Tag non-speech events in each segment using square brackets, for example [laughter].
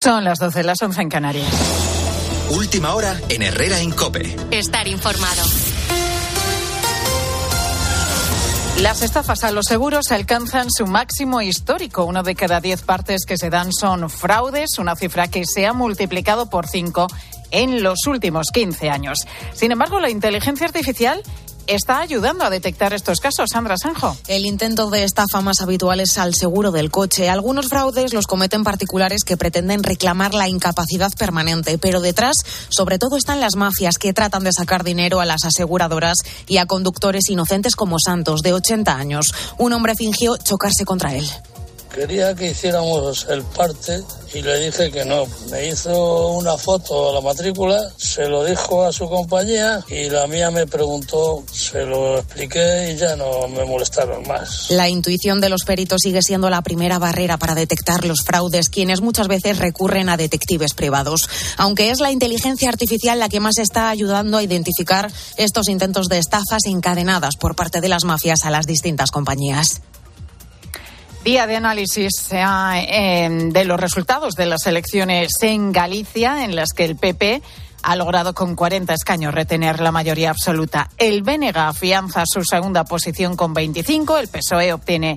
Son las 12, las 11 en Canarias. Última hora en Herrera en Cope. Estar informado. Las estafas a los seguros alcanzan su máximo histórico. Uno de cada diez partes que se dan son fraudes, una cifra que se ha multiplicado por cinco en los últimos 15 años. Sin embargo, la inteligencia artificial está ayudando a detectar estos casos. Sandra Sanjo. El intento de estafa más habitual es al seguro del coche. Algunos fraudes los cometen particulares que pretenden reclamar la incapacidad permanente, pero detrás, sobre todo, están las mafias que tratan de sacar dinero a las aseguradoras y a conductores inocentes como Santos, de 80 años. Un hombre fingió chocarse contra él. Quería que hiciéramos el parte y le dije que no. Me hizo una foto a la matrícula, se lo dijo a su compañía y la mía me preguntó, se lo expliqué y ya no me molestaron más. La intuición de los peritos sigue siendo la primera barrera para detectar los fraudes, quienes muchas veces recurren a detectives privados. Aunque es la inteligencia artificial la que más está ayudando a identificar estos intentos de estafas encadenadas por parte de las mafias a las distintas compañías. Día de análisis eh, de los resultados de las elecciones en Galicia, en las que el PP ha logrado con 40 escaños retener la mayoría absoluta. El BNG afianza su segunda posición con 25, el PSOE obtiene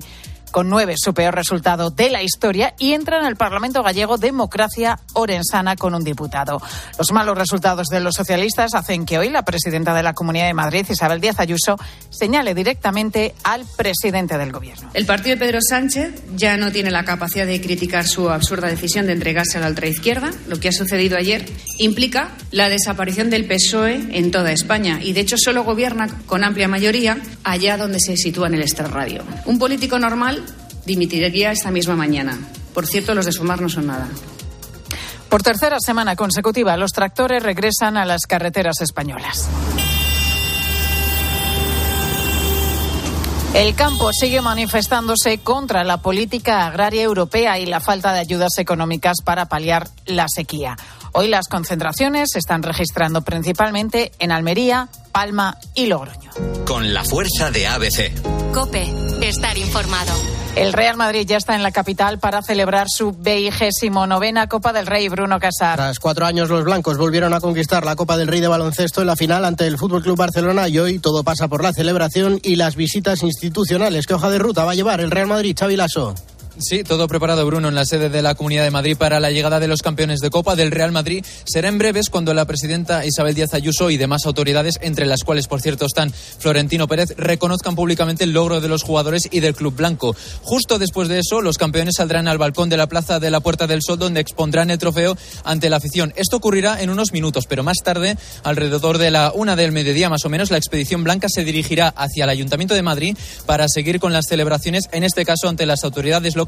con nueve su peor resultado de la historia y entra en el Parlamento gallego Democracia Orensana con un diputado. Los malos resultados de los socialistas hacen que hoy la presidenta de la Comunidad de Madrid, Isabel Díaz Ayuso, señale directamente al presidente del Gobierno. El partido de Pedro Sánchez ya no tiene la capacidad de criticar su absurda decisión de entregarse a la ultraizquierda. Lo que ha sucedido ayer implica la desaparición del PSOE en toda España y, de hecho, solo gobierna con amplia mayoría allá donde se sitúa en el extrarradio. Un político normal dimitiría esta misma mañana. Por cierto, los de Sumar no son nada. Por tercera semana consecutiva, los tractores regresan a las carreteras españolas. El campo sigue manifestándose contra la política agraria europea y la falta de ayudas económicas para paliar la sequía. Hoy las concentraciones se están registrando principalmente en Almería, Palma y Logroño. Con la fuerza de ABC. Cope, estar informado. El Real Madrid ya está en la capital para celebrar su vigésimo novena Copa del Rey, Bruno Casar. Tras cuatro años, los blancos volvieron a conquistar la Copa del Rey de baloncesto en la final ante el Fútbol Club Barcelona y hoy todo pasa por la celebración y las visitas institucionales. ¿Qué hoja de ruta va a llevar el Real Madrid, Xavi Lasso? Sí, todo preparado, Bruno, en la sede de la Comunidad de Madrid para la llegada de los campeones de Copa del Real Madrid. Será en breves cuando la presidenta Isabel Díaz Ayuso y demás autoridades, entre las cuales, por cierto, están Florentino Pérez, reconozcan públicamente el logro de los jugadores y del Club Blanco. Justo después de eso, los campeones saldrán al balcón de la Plaza de la Puerta del Sol, donde expondrán el trofeo ante la afición. Esto ocurrirá en unos minutos, pero más tarde, alrededor de la una del mediodía más o menos, la expedición blanca se dirigirá hacia el Ayuntamiento de Madrid para seguir con las celebraciones, en este caso ante las autoridades locales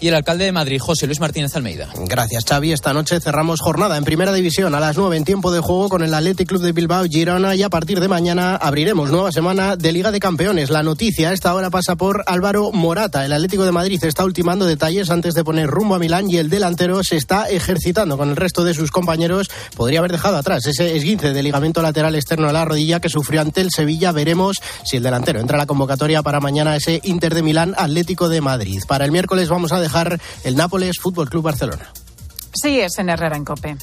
y el alcalde de Madrid, José Luis Martínez Almeida. Gracias, Xavi. Esta noche cerramos jornada en Primera División a las 9 en tiempo de juego con el Athletic Club de Bilbao Girona y a partir de mañana abriremos nueva semana de Liga de Campeones. La noticia a esta hora pasa por Álvaro Morata. El Atlético de Madrid está ultimando detalles antes de poner rumbo a Milán y el delantero se está ejercitando con el resto de sus compañeros. Podría haber dejado atrás ese esguince de ligamento lateral externo de la rodilla que sufrió ante el Sevilla. Veremos si el delantero entra a la convocatoria para mañana ese Inter de Milán Atlético de Madrid. Para el miércoles vamos a dejar el Nápoles Fútbol Club Barcelona. Sí, es en Herrera en Cope.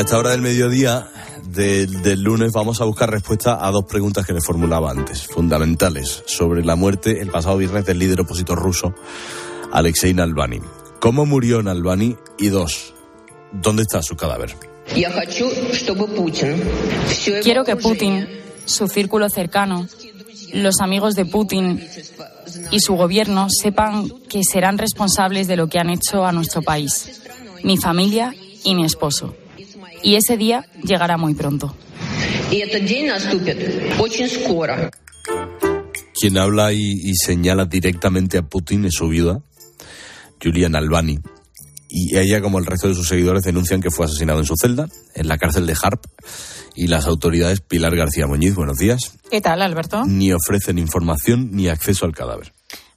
A esta hora del mediodía del, del lunes vamos a buscar respuesta a dos preguntas que le formulaba antes, fundamentales, sobre la muerte el pasado viernes del líder opositor ruso, Alexei Navalny. ¿Cómo murió Navalny? Y dos, ¿dónde está su cadáver? Quiero que Putin, su círculo cercano, los amigos de Putin y su gobierno sepan que serán responsables de lo que han hecho a nuestro país, mi familia y mi esposo. Y ese día llegará muy pronto. Quien habla y, y señala directamente a Putin es su viuda, Julian Albani. y ella, como el resto de sus seguidores, denuncian que fue asesinado en su celda, en la cárcel de Harp, y las autoridades, Pilar García Muñiz, buenos días. ¿Qué tal, Alberto? Ni ofrecen información ni acceso al cadáver.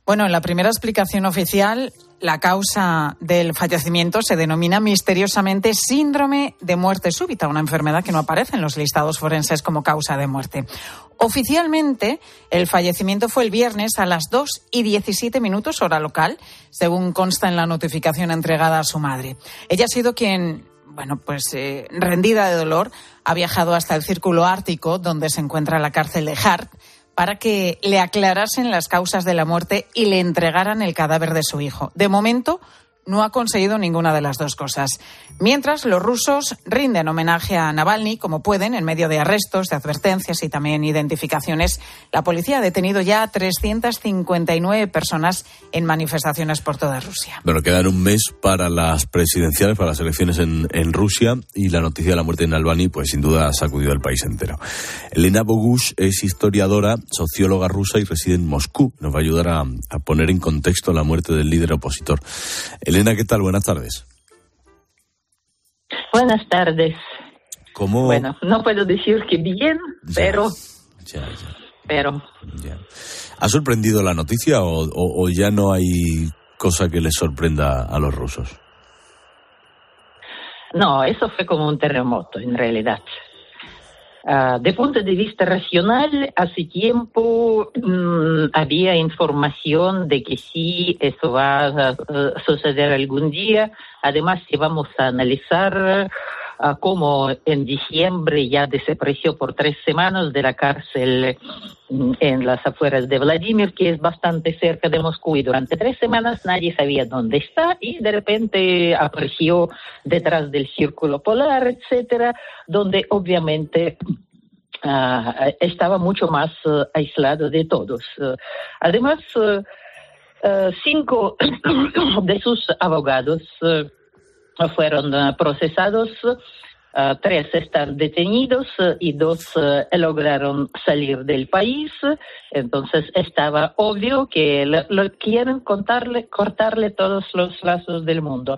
Bueno, en la primera explicación oficial, la causa del fallecimiento se denomina misteriosamente síndrome de muerte súbita, una enfermedad que no aparece en los listados forenses como causa de muerte. Oficialmente, el fallecimiento fue el viernes a las 2 y 17 minutos hora local, según consta en la notificación entregada a su madre. Ella ha sido quien bueno, pues eh, rendida de dolor, ha viajado hasta el Círculo Ártico, donde se encuentra la cárcel de Hart, para que le aclarasen las causas de la muerte y le entregaran el cadáver de su hijo. De momento, no ha conseguido ninguna de las dos cosas. Mientras, los rusos rinden homenaje a Navalny como pueden, en medio de arrestos, de advertencias y también identificaciones. La policía ha detenido ya a 359 personas en manifestaciones por toda Rusia. Bueno, quedan un mes para las presidenciales, para las elecciones en, Rusia y la noticia de la muerte de Navalny, pues sin duda ha sacudido al país entero. Elena Bogush es historiadora, socióloga rusa y reside en Moscú. Nos va a ayudar a poner en contexto la muerte del líder opositor. Elena, ¿qué tal? Buenas tardes. Buenas tardes. ¿Cómo? Bueno, no puedo decir que bien, Ya, pero, ya, ya, pero ya. ¿Ha sorprendido la noticia o, o- o ya no hay cosa que les sorprenda a los rusos? no, eso fue como un terremoto en realidad. Ah, de punto de vista racional, hace tiempo mm, había información de que sí, eso va a suceder algún día. Además, si vamos a analizar cómo en diciembre ya desapareció por tres semanas de la cárcel mm, en las afueras de Vladimir, que es bastante cerca de Moscú, y durante tres semanas nadie sabía dónde está, y de repente apareció detrás del círculo polar, etcétera, donde obviamente ah, estaba mucho más eh, aislado de todos. Eh, además, eh, cinco [coughs] de sus abogados fueron eh, procesados. eh, tres están detenidos y dos lograron salir del país. Entonces estaba obvio que lo quieren contarle, cortarle todos los lazos del mundo.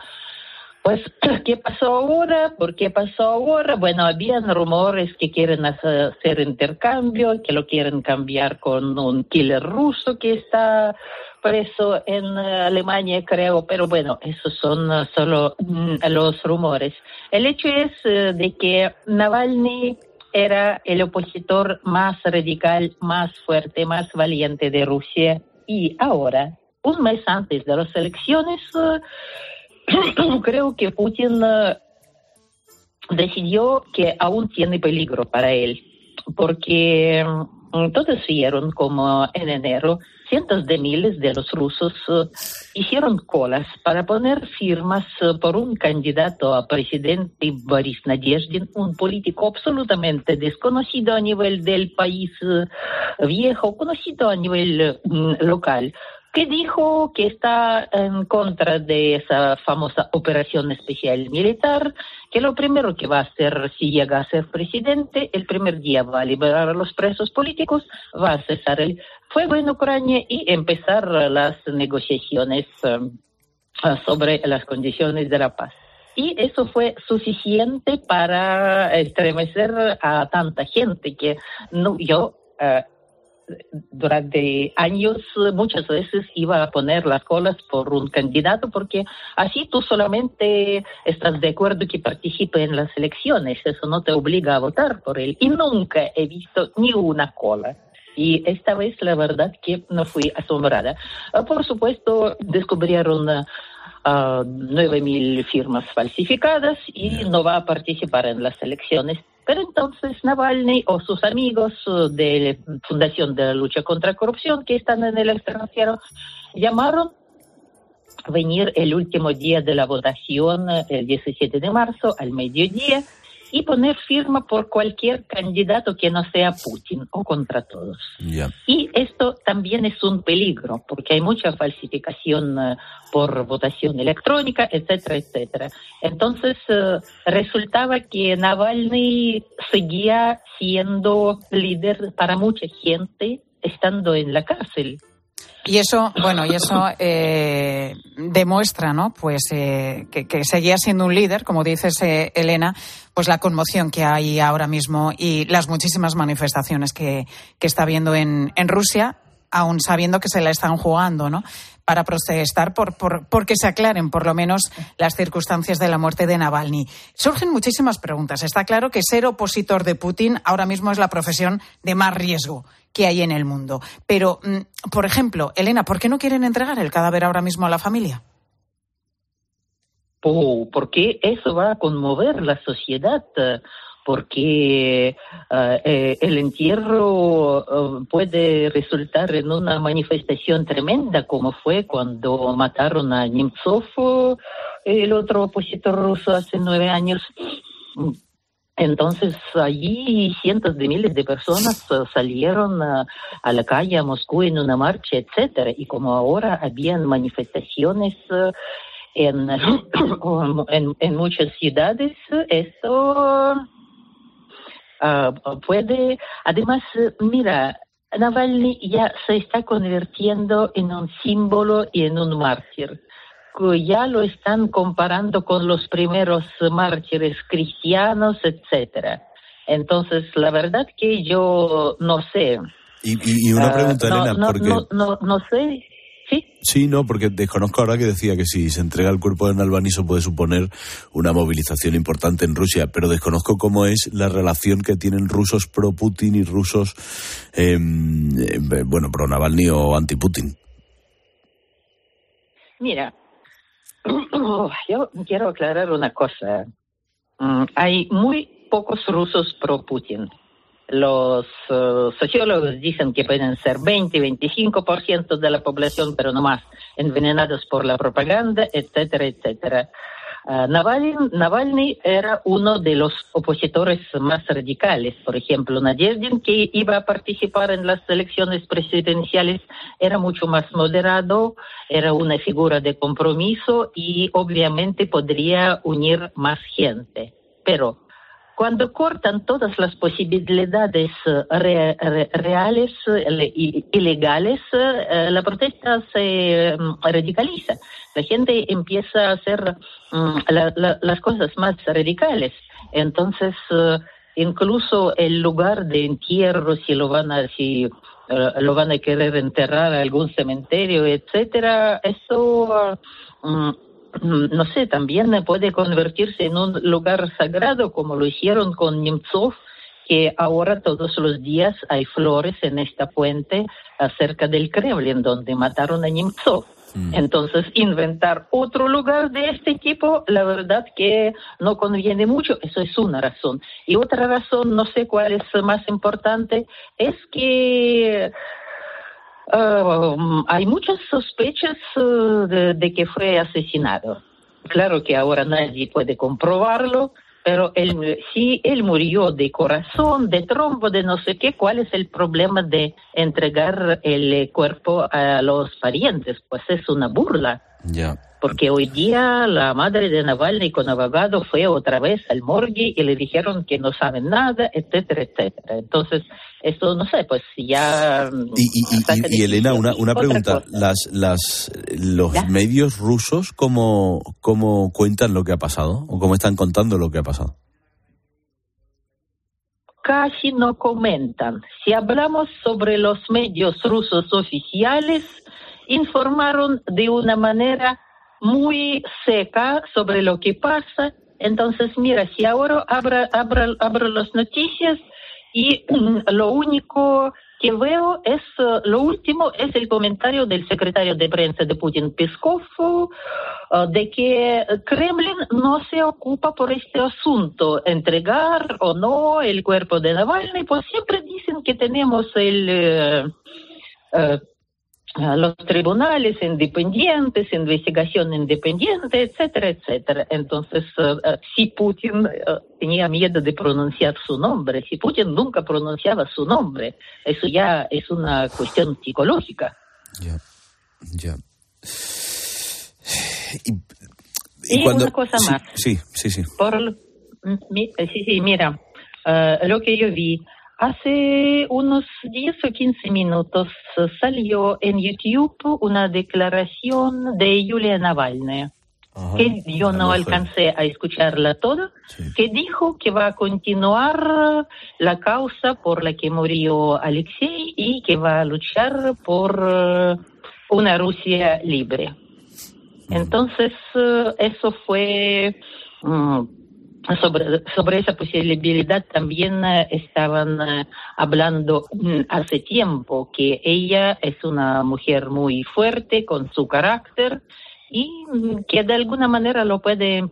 Pues, [clears throat] ¿qué pasó ahora? ¿Por qué pasó ahora? Bueno, habían rumores que quieren hacer, intercambio, que lo quieren cambiar con un killer ruso que está preso en eh, Alemania, creo, pero bueno, esos son eh, solo mm, los rumores. El hecho es eh, de que Navalny era el opositor más radical, más fuerte, más valiente de Rusia y ahora, un mes antes de las elecciones, [clears throat] creo que Putin eh, decidió que aún tiene peligro para él, porque mm, todos vieron como en enero cientos de miles de los rusos eh, hicieron colas para poner firmas eh, por un candidato a presidente Boris Nadezhdin, un político absolutamente desconocido a nivel del país viejo, conocido a nivel mm, local que dijo que está en contra de esa famosa operación especial militar, que lo primero que va a hacer si llega a ser presidente, el primer día va a liberar a los presos políticos, va a cesar el fuego en Ucrania y empezar las negociaciones eh, sobre las condiciones de la paz. Y eso fue suficiente para estremecer a tanta gente que no, yo eh, durante años muchas veces iba a poner las colas por un candidato porque así tú solamente estás de acuerdo que participe en las elecciones, eso no te obliga a votar por él. Y nunca he visto ni una cola. Y esta vez la verdad que no fui asombrada. Ah, Por supuesto, descubrieron ah, ah, 9.000 firmas falsificadas y no va a participar en las elecciones. Pero entonces Navalny o sus amigos eh, de la Fundación de la Lucha contra la Corrupción que están en el extranjero llamaron a venir el último día de la votación, eh, el 17 de marzo, al mediodía, y poner firma por cualquier candidato que no sea Putin o contra todos. Y esto también es un peligro, porque hay mucha falsificación eh, por votación electrónica, etcétera, etcétera. Entonces, eh, resultaba que Navalny seguía siendo líder para mucha gente estando en la cárcel. Y eso, bueno, y eso eh, demuestra, ¿no? Pues eh, que, seguía siendo un líder, como dices, eh, Elena, pues la conmoción que hay ahora mismo y las muchísimas manifestaciones que, que está habiendo en, en Rusia, aún sabiendo que se la están jugando, ¿no? Para protestar por, por, por, que se aclaren por lo menos las circunstancias de la muerte de Navalny. Surgen muchísimas preguntas. Está claro que ser opositor de Putin ahora mismo es la profesión de más riesgo que hay en el mundo. Pero, mm, por ejemplo, Elena, ¿por qué no quieren entregar el cadáver ahora mismo a la familia? Oh, porque eso va a conmover la sociedad porque eh, eh, el entierro eh, puede resultar en una manifestación tremenda, como fue cuando mataron a Nemtsov, el otro opositor ruso, hace nueve años. Entonces allí cientos de miles de personas salieron a, la calle a Moscú en una marcha, etcétera. Y como ahora habían manifestaciones en, [coughs] en, en muchas ciudades, eso Ah, puede, además, mira, Navalny ya se está convirtiendo en un símbolo y en un mártir. Ya lo están comparando con los primeros mártires cristianos, etcétera. Entonces, la verdad que yo no sé. Y, una pregunta, ah, Elena, porque... no, no sé Sí. Sí, no, porque desconozco ahora que decía que si se entrega el cuerpo de Navalny eso puede suponer una movilización importante en Rusia, pero desconozco cómo es la relación que tienen rusos pro Putin y rusos, em, bueno, pro Navalny o anti Putin. Mira, [clears throat] yo quiero aclarar una cosa. Mm, hay muy pocos rusos pro Putin. Los uh, sociólogos dicen que pueden ser 20, 25% de la población, pero no más, envenenados por la propaganda, etcétera, etcétera. Navalny, Navalny, era uno de los opositores más radicales. Por ejemplo, Nadezhdin, que iba a participar en las elecciones presidenciales, era mucho más moderado, era una figura de compromiso y obviamente podría unir más gente. Pero cuando cortan todas las posibilidades eh, reales y ilegales, eh, la protesta se mm, radicaliza. La gente empieza a hacer mm, las cosas más radicales. Entonces, eh, incluso el lugar de entierro, si lo van a, si, lo van a querer enterrar a algún cementerio, etcétera, eso mm, no sé, también puede convertirse en un lugar sagrado como lo hicieron con Nemtsov, que ahora todos los días hay flores en esta puente acerca del Kremlin, donde mataron a Nemtsov. Mm. Entonces, inventar otro lugar de este tipo, la verdad que no conviene mucho, eso es una razón. Y otra razón, no sé cuál es más importante, es que Uh, hay muchas sospechas uh, de, que fue asesinado. Claro que ahora nadie puede comprobarlo, pero él, si él murió de corazón, de trombo, de no sé qué, ¿cuál es el problema de entregar el cuerpo a los parientes? Pues es una burla. Ya porque hoy día la madre de Navalny con abogado fue otra vez al morgue y le dijeron que no saben nada, etcétera, etcétera. Entonces, esto no sé, pues ya... Y, Elena, una, una pregunta. Las, las, ¿Los medios rusos cómo, cómo cuentan lo que ha pasado o cómo están contando lo que ha pasado? Casi no comentan. Si hablamos sobre los medios rusos oficiales, informaron de una manera muy seca sobre lo que pasa. Entonces, mira, si ahora abro, abro, abro las noticias y lo único que veo es, uh, lo último es el comentario del secretario de prensa de Putin, Peskov, uh, de que Kremlin no se ocupa por este asunto, entregar o no el cuerpo de Navalny, pues siempre dicen que tenemos el... Uh, los tribunales independientes, investigación independiente, etcétera, etcétera. Entonces, uh, si Putin uh, tenía miedo de pronunciar su nombre, si Putin nunca pronunciaba su nombre, eso ya es una cuestión psicológica. Ya, ya. Y, una cosa más. Sí, sí, sí. Por, sí, sí, mira, uh, lo que yo vi, Hace unos 10 o 15 minutos salió en YouTube una declaración de Yulia Navalny, que yo no alcancé a escucharla toda, que dijo que va a continuar la causa por la que murió Alexei y que va a luchar por eh, una Rusia libre. Entonces, eh, eso fue... sobre, sobre esa posibilidad también eh, estaban eh, hablando mm, hace tiempo que ella es una mujer muy fuerte con su carácter y mm, que de alguna manera lo puede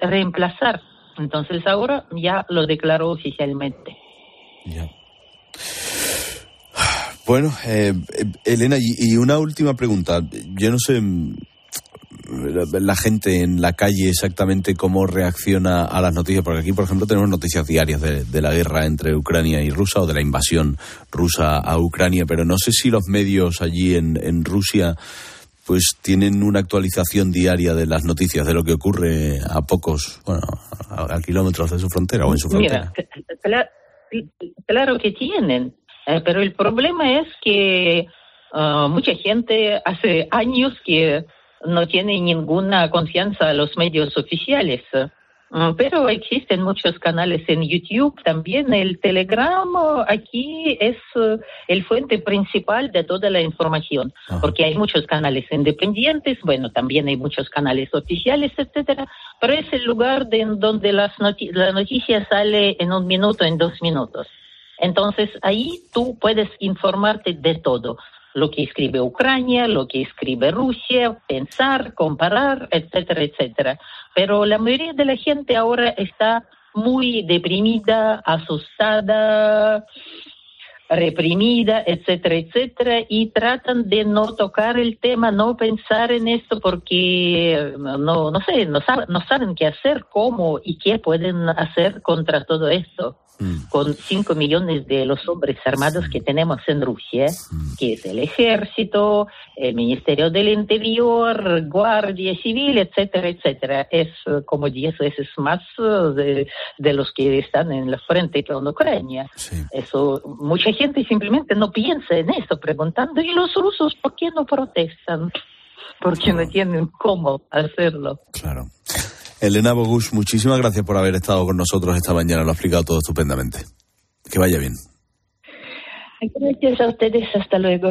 reemplazar. Entonces ahora ya lo declaró oficialmente. Bueno, eh, eh, Elena, y, una última pregunta. Yo no sé la, gente en la calle exactamente cómo reacciona a las noticias, porque aquí, por ejemplo, tenemos noticias diarias de, de la guerra entre Ucrania y Rusia o de la invasión rusa a Ucrania, pero no sé si los medios allí en, en Rusia pues tienen una actualización diaria de las noticias de lo que ocurre a pocos, bueno, a, a kilómetros de su frontera o en su frontera. Mira, claro que tienen, eh, pero el problema es que ah, mucha gente hace años que no tiene ninguna confianza a los medios oficiales. Mm, Pero existen muchos canales en YouTube también. El Telegram aquí es eh, el fuente principal de toda la información, porque hay muchos canales independientes, bueno, también hay muchos canales oficiales, etcétera, pero es el lugar de, donde las noti- la noticia sale en un minuto, en dos minutos. Entonces ahí tú puedes informarte de todo, lo que escribe Ucrania, lo que escribe Rusia, pensar, comparar, etcétera, etcétera. Pero la mayoría de la gente ahora está muy deprimida, asustada, reprimida, etcétera, etcétera, y tratan de no tocar el tema, no pensar en esto porque no, no sé, no, sab- no saben qué hacer, cómo y qué pueden hacer contra todo esto. Con 5 millones de los hombres armados que tenemos en Rusia, que es el ejército, el Ministerio del Interior, Guardia Civil, etcétera, etcétera. Es eh, como 10 veces más eh, de, de los que están en la frente con Ucrania. Eso, mucha gente simplemente no piensa en eso, preguntando, ¿y los rusos por qué no protestan? Porque no tienen cómo hacerlo. Claro. Elena Bogus, muchísimas gracias por haber estado con nosotros esta mañana. Lo ha explicado todo estupendamente. Que vaya bien. Gracias a ustedes, hasta luego.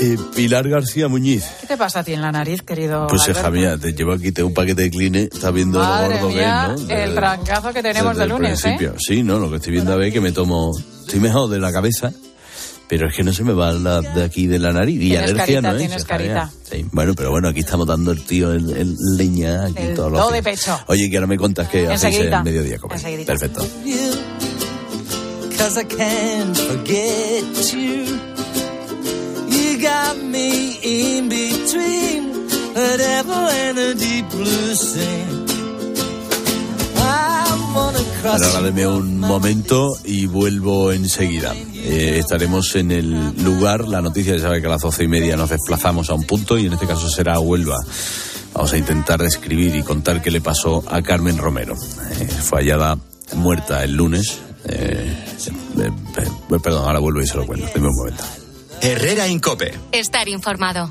Eh, Pilar García Muñiz. ¿Qué te pasa a ti en la nariz, querido? Pues Alberto? hija mía, te llevo aquí tengo un paquete de cline, estás viendo Madre lo gordo que mía, es, ¿no? De- el trancazo que tenemos desde de el lunes, ¿eh? principio. Sí, no, lo que estoy viendo a ver que me tomo, estoy mejor de la cabeza, pero es que no se me va la de aquí de la nariz y Tienes alergia carita, no es. tienes carita. Sí, bueno, pero bueno, aquí estamos dando el tío el, el leña aquí El todos los do de pecho. Oye, que ahora me contas que hacéis el mediodía comer. Perfecto. Cause I can't forget you. You got me in between a devil and a deep blue sea. I wanna cross Ahora un momento y vuelvo enseguida. Eh, estaremos en el lugar, la noticia ya sabe que a las doce y media nos desplazamos a un punto y en este caso será a Huelva. Vamos a intentar describir y contar qué le pasó a Carmen Romero. Eh, fue hallada muerta el lunes. Eh, eh, eh, perdón, ahora vuelvo y se lo cuento. Deme un momento. Herrera Incope. Estar informado.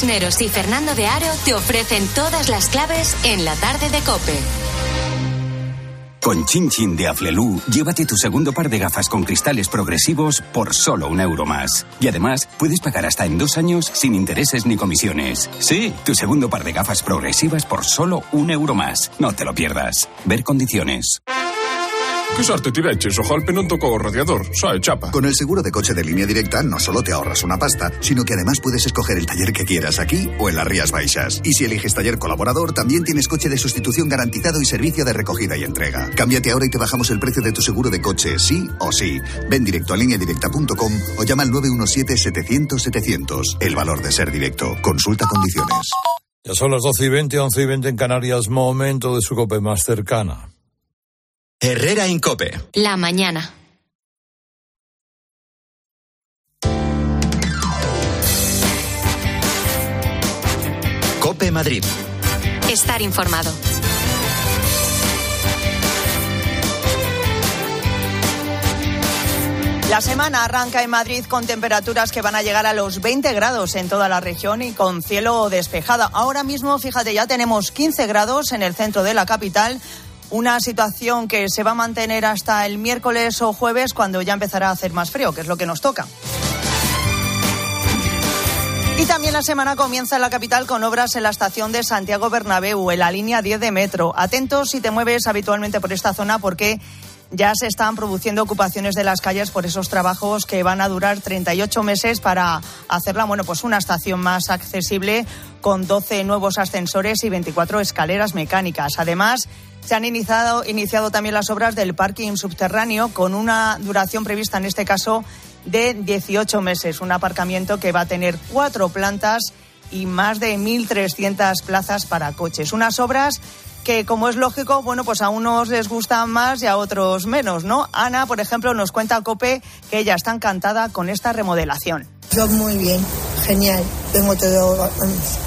Cisneros y Fernando de Aro te ofrecen todas las claves en la tarde de Cope. Con Chin Chin de Aflelu, llévate tu segundo par de gafas con cristales progresivos por solo un euro más. Y además, puedes pagar hasta en dos años sin intereses ni comisiones. Sí, tu segundo par de gafas progresivas por solo un euro más. No te lo pierdas. Ver condiciones. Que sorte tiveches, o golpe non tocou o radiador, é chapa. Con el seguro de coche de línea directa no solo te ahorras una pasta, sino que además puedes escoger el taller que quieras aquí o en las Rías Baixas. Y si eliges taller colaborador, también tienes coche de sustitución garantizado y servicio de recogida y entrega. Cámbiate ahora y te bajamos el precio de tu seguro de coche, sí o sí. Ven directo a lineadirecta.com o llama al 917-700-700. El valor de ser directo. Consulta condiciones. Ya son las 12 y 20, 11 y 20 en Canarias, momento de su cope más cercana. Herrera Incope. La mañana. Cope Madrid. Estar informado. La semana arranca en Madrid con temperaturas que van a llegar a los 20 grados en toda la región y con cielo despejado. Ahora mismo, fíjate, ya tenemos 15 grados en el centro de la capital. Una situación que se va a mantener hasta el miércoles o jueves cuando ya empezará a hacer más frío, que es lo que nos toca. Y también la semana comienza en la capital con obras en la estación de Santiago Bernabéu, en la línea 10 de metro. Atentos si te mueves habitualmente por esta zona porque ya se están produciendo ocupaciones de las calles por esos trabajos que van a durar 38 meses para hacerla, bueno, pues una estación más accesible con 12 nuevos ascensores y 24 escaleras mecánicas. Además, se han iniciado, iniciado también las obras del parking subterráneo con una duración prevista en este caso de 18 meses. Un aparcamiento que va a tener cuatro plantas y más de 1.300 plazas para coches. Unas obras que, como es lógico, bueno, pues a unos les gustan más y a otros menos, ¿no? Ana, por ejemplo, nos cuenta a Cope que ella está encantada con esta remodelación. Yo muy bien, genial. Vengo todo,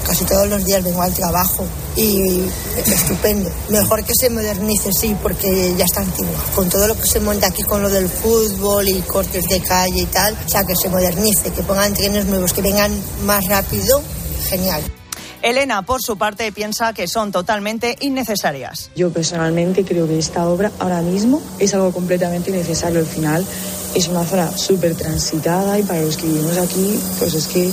casi todos los días vengo al trabajo y estupendo. Mejor que se modernice, sí, porque ya está antigua. Con todo lo que se monta aquí con lo del fútbol y cortes de calle y tal, o sea, que se modernice, que pongan trenes nuevos, que vengan más rápido, genial. Elena, por su parte, piensa que son totalmente innecesarias. Yo personalmente creo que esta obra ahora mismo es algo completamente innecesario. Al final es una zona súper transitada y para los que vivimos aquí, pues es que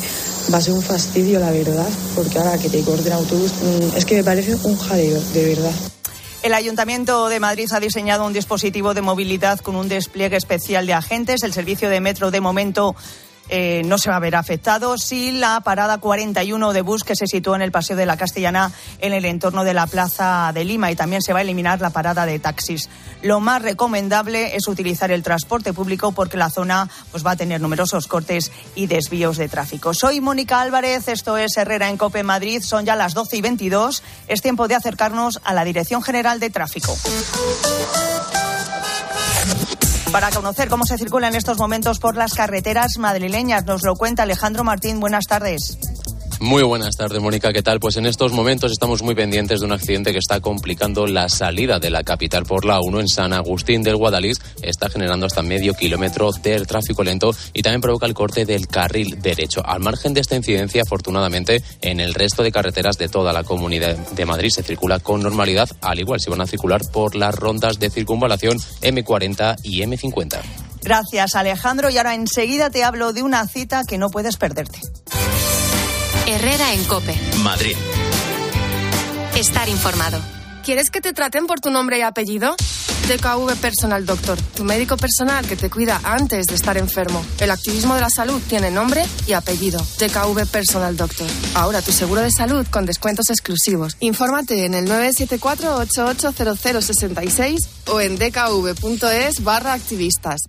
va a ser un fastidio, la verdad, porque ahora que te corten autobús, mm, es que me parece un jaleo, de verdad. El Ayuntamiento de Madrid ha diseñado un dispositivo de movilidad con un despliegue especial de agentes. El servicio de metro de momento eh, no se va a ver afectado si la parada 41 de bus que se sitúa en el Paseo de la Castellana en el entorno de la Plaza de Lima y también se va a eliminar la parada de taxis. Lo más recomendable es utilizar el transporte público porque la zona pues, va a tener numerosos cortes y desvíos de tráfico. Soy Mónica Álvarez, esto es Herrera en Cope Madrid, son ya las 12 y 22. Es tiempo de acercarnos a la Dirección General de Tráfico. Para conocer cómo se circula en estos momentos por las carreteras madrileñas, nos lo cuenta Alejandro Martín. Buenas tardes. Muy buenas tardes, Mónica. ¿Qué tal? Pues en estos momentos estamos muy pendientes de un accidente que está complicando la salida de la capital por la 1 en San Agustín del Guadalís. Está generando hasta medio kilómetro de tráfico lento y también provoca el corte del carril derecho. Al margen de esta incidencia, afortunadamente, en el resto de carreteras de toda la comunidad de Madrid se circula con normalidad, al igual si van a circular por las rondas de circunvalación M40 y M50. Gracias, Alejandro. Y ahora enseguida te hablo de una cita que no puedes perderte. Herrera en Cope. Madrid. Estar informado. ¿Quieres que te traten por tu nombre y apellido? DKV Personal Doctor, tu médico personal que te cuida antes de estar enfermo. El activismo de la salud tiene nombre y apellido. DKV Personal Doctor. Ahora tu seguro de salud con descuentos exclusivos. Infórmate en el 974-880066 o en dkv.es barra activistas.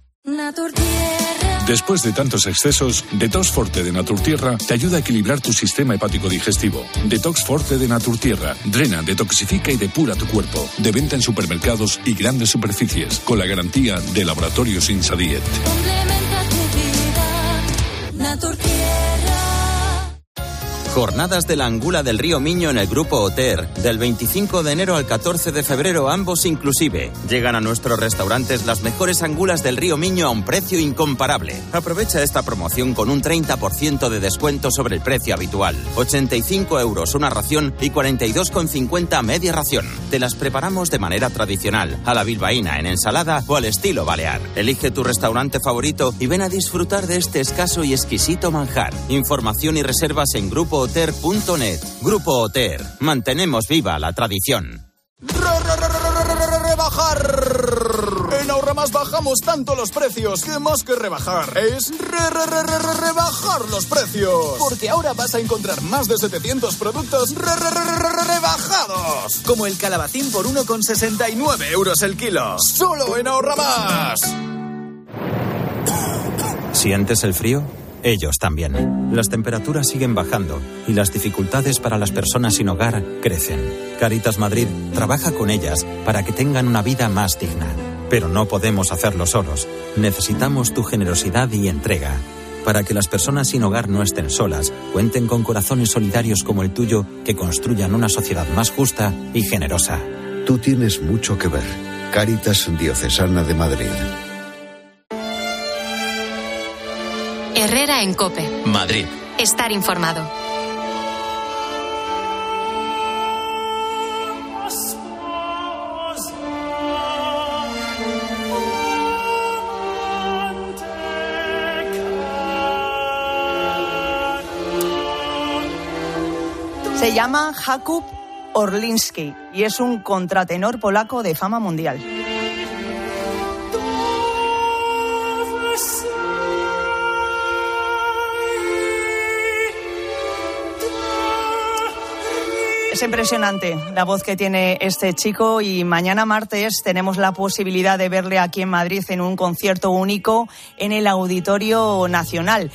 Después de tantos excesos, Detox Forte de Naturtierra te ayuda a equilibrar tu sistema hepático digestivo. Detox Forte de Naturtierra drena, detoxifica y depura tu cuerpo. De venta en supermercados y grandes superficies, con la garantía de Laboratorios Insadiet. Jornadas de la Angula del Río Miño en el Grupo Oter, del 25 de enero al 14 de febrero, ambos inclusive. Llegan a nuestros restaurantes las mejores angulas del Río Miño a un precio incomparable. Aprovecha esta promoción con un 30% de descuento sobre el precio habitual. 85 euros una ración y 42,50 media ración. Te las preparamos de manera tradicional, a la bilbaína, en ensalada o al estilo balear. Elige tu restaurante favorito y ven a disfrutar de este escaso y exquisito manjar. Información y reservas en Grupo grupooter.net. Grupo Oter. Mantenemos viva la tradición. Rebajar en Ahorramas bajamos tanto los precios que más que rebajar es re, re, re, re, re- rebajar los precios. Porque ahora vas a encontrar más de 700 productos re, re, re, re- re- rebajados. Como el calabacín por 1,69 euros el kilo. Solo en Ahorramas. ¿Sientes el frío? Ellos también. Las temperaturas siguen bajando y las dificultades para las personas sin hogar crecen. Caritas Madrid trabaja con ellas para que tengan una vida más digna. Pero no podemos hacerlo solos. Necesitamos tu generosidad y entrega. Para que las personas sin hogar no estén solas, cuenten con corazones solidarios como el tuyo que construyan una sociedad más justa y generosa. Tú tienes mucho que ver. Cáritas Diocesana de Madrid. Herrera en Cope. Madrid. Estar informado. Se llama Jakub Orlinski y es un contratenor polaco de fama mundial. Es impresionante la voz que tiene este chico y mañana martes tenemos la posibilidad de verle aquí en Madrid en un concierto único en el Auditorio Nacional.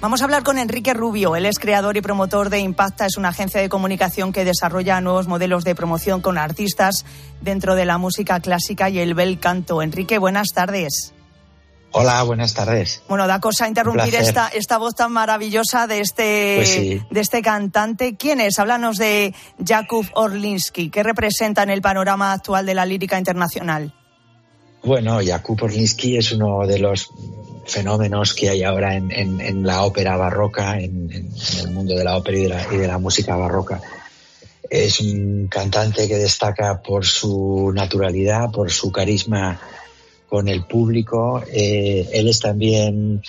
Vamos a hablar con Enrique Rubio. Él es creador y promotor de Impacta. Es una agencia de comunicación que desarrolla nuevos modelos de promoción con artistas dentro de la música clásica y el bel canto. Enrique, buenas tardes. Hola, buenas tardes. Bueno, da cosa interrumpir esta, esta voz tan maravillosa de este, Pues sí. de este cantante. ¿Quién es? Háblanos de Jakub Orlinski. ¿Qué representa en el panorama actual de la lírica internacional? Bueno, Jakub Orlinski es uno de los fenómenos que hay ahora en, en- en la ópera barroca, en, en- en el mundo de la ópera y de la, y de la música barroca. Es un cantante que destaca por su naturalidad, por su carisma con el público. Eh, él es también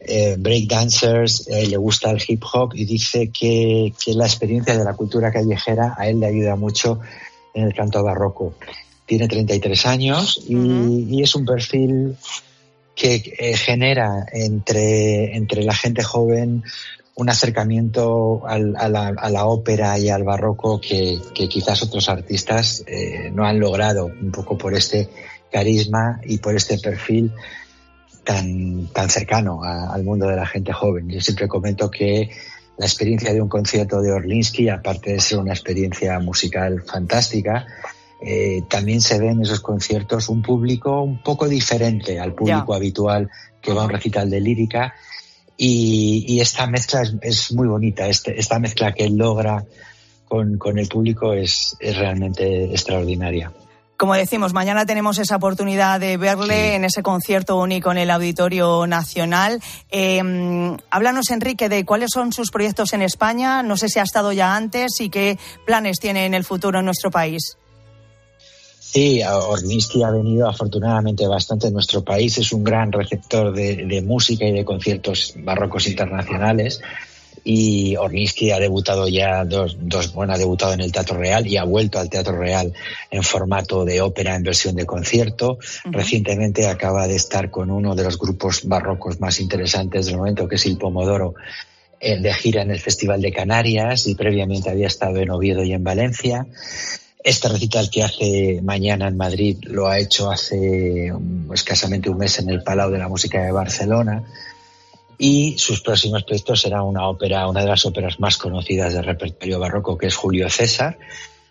eh, breakdancers, eh, le gusta el hip hop y dice que, que la experiencia de la cultura callejera a él le ayuda mucho en el canto barroco. Tiene 33 años y, y es un perfil que eh, genera entre, entre la gente joven un acercamiento al- a, la, a la ópera y al barroco que, que quizás otros artistas eh, no han logrado, un poco por este carisma y por este perfil tan, tan cercano a- al mundo de la gente joven. Yo siempre comento que la experiencia de un concierto de Orlinsky, aparte de ser una experiencia musical fantástica, eh, también se ve en esos conciertos un público un poco diferente al público habitual que va a un recital de lírica y, y esta mezcla es, es muy bonita, este- esta mezcla que él logra con, con el público es, es realmente extraordinaria. Como decimos, mañana tenemos esa oportunidad de verle en ese concierto único en el Auditorio Nacional. Eh, háblanos, Enrique, de cuáles son sus proyectos en España. No sé si ha estado ya antes y qué planes tiene en el futuro en nuestro país. Sí, Orninsky ha venido afortunadamente bastante en nuestro país, es un gran receptor de, de música y de conciertos barrocos internacionales. Y Orninsky ha debutado ya dos, dos, bueno, ha debutado en el Teatro Real y ha vuelto al Teatro Real en formato de ópera en versión de concierto. Recientemente acaba de estar con uno de los grupos barrocos más interesantes del momento, que es el Pomodoro, eh, de gira en el Festival de Canarias y previamente había estado en Oviedo y en Valencia. Este recital que hace mañana en Madrid lo ha hecho hace um, escasamente un mes en el Palau de la Música de Barcelona. Y sus próximos proyectos será una ópera, una de las óperas más conocidas del repertorio barroco, que es Julio César,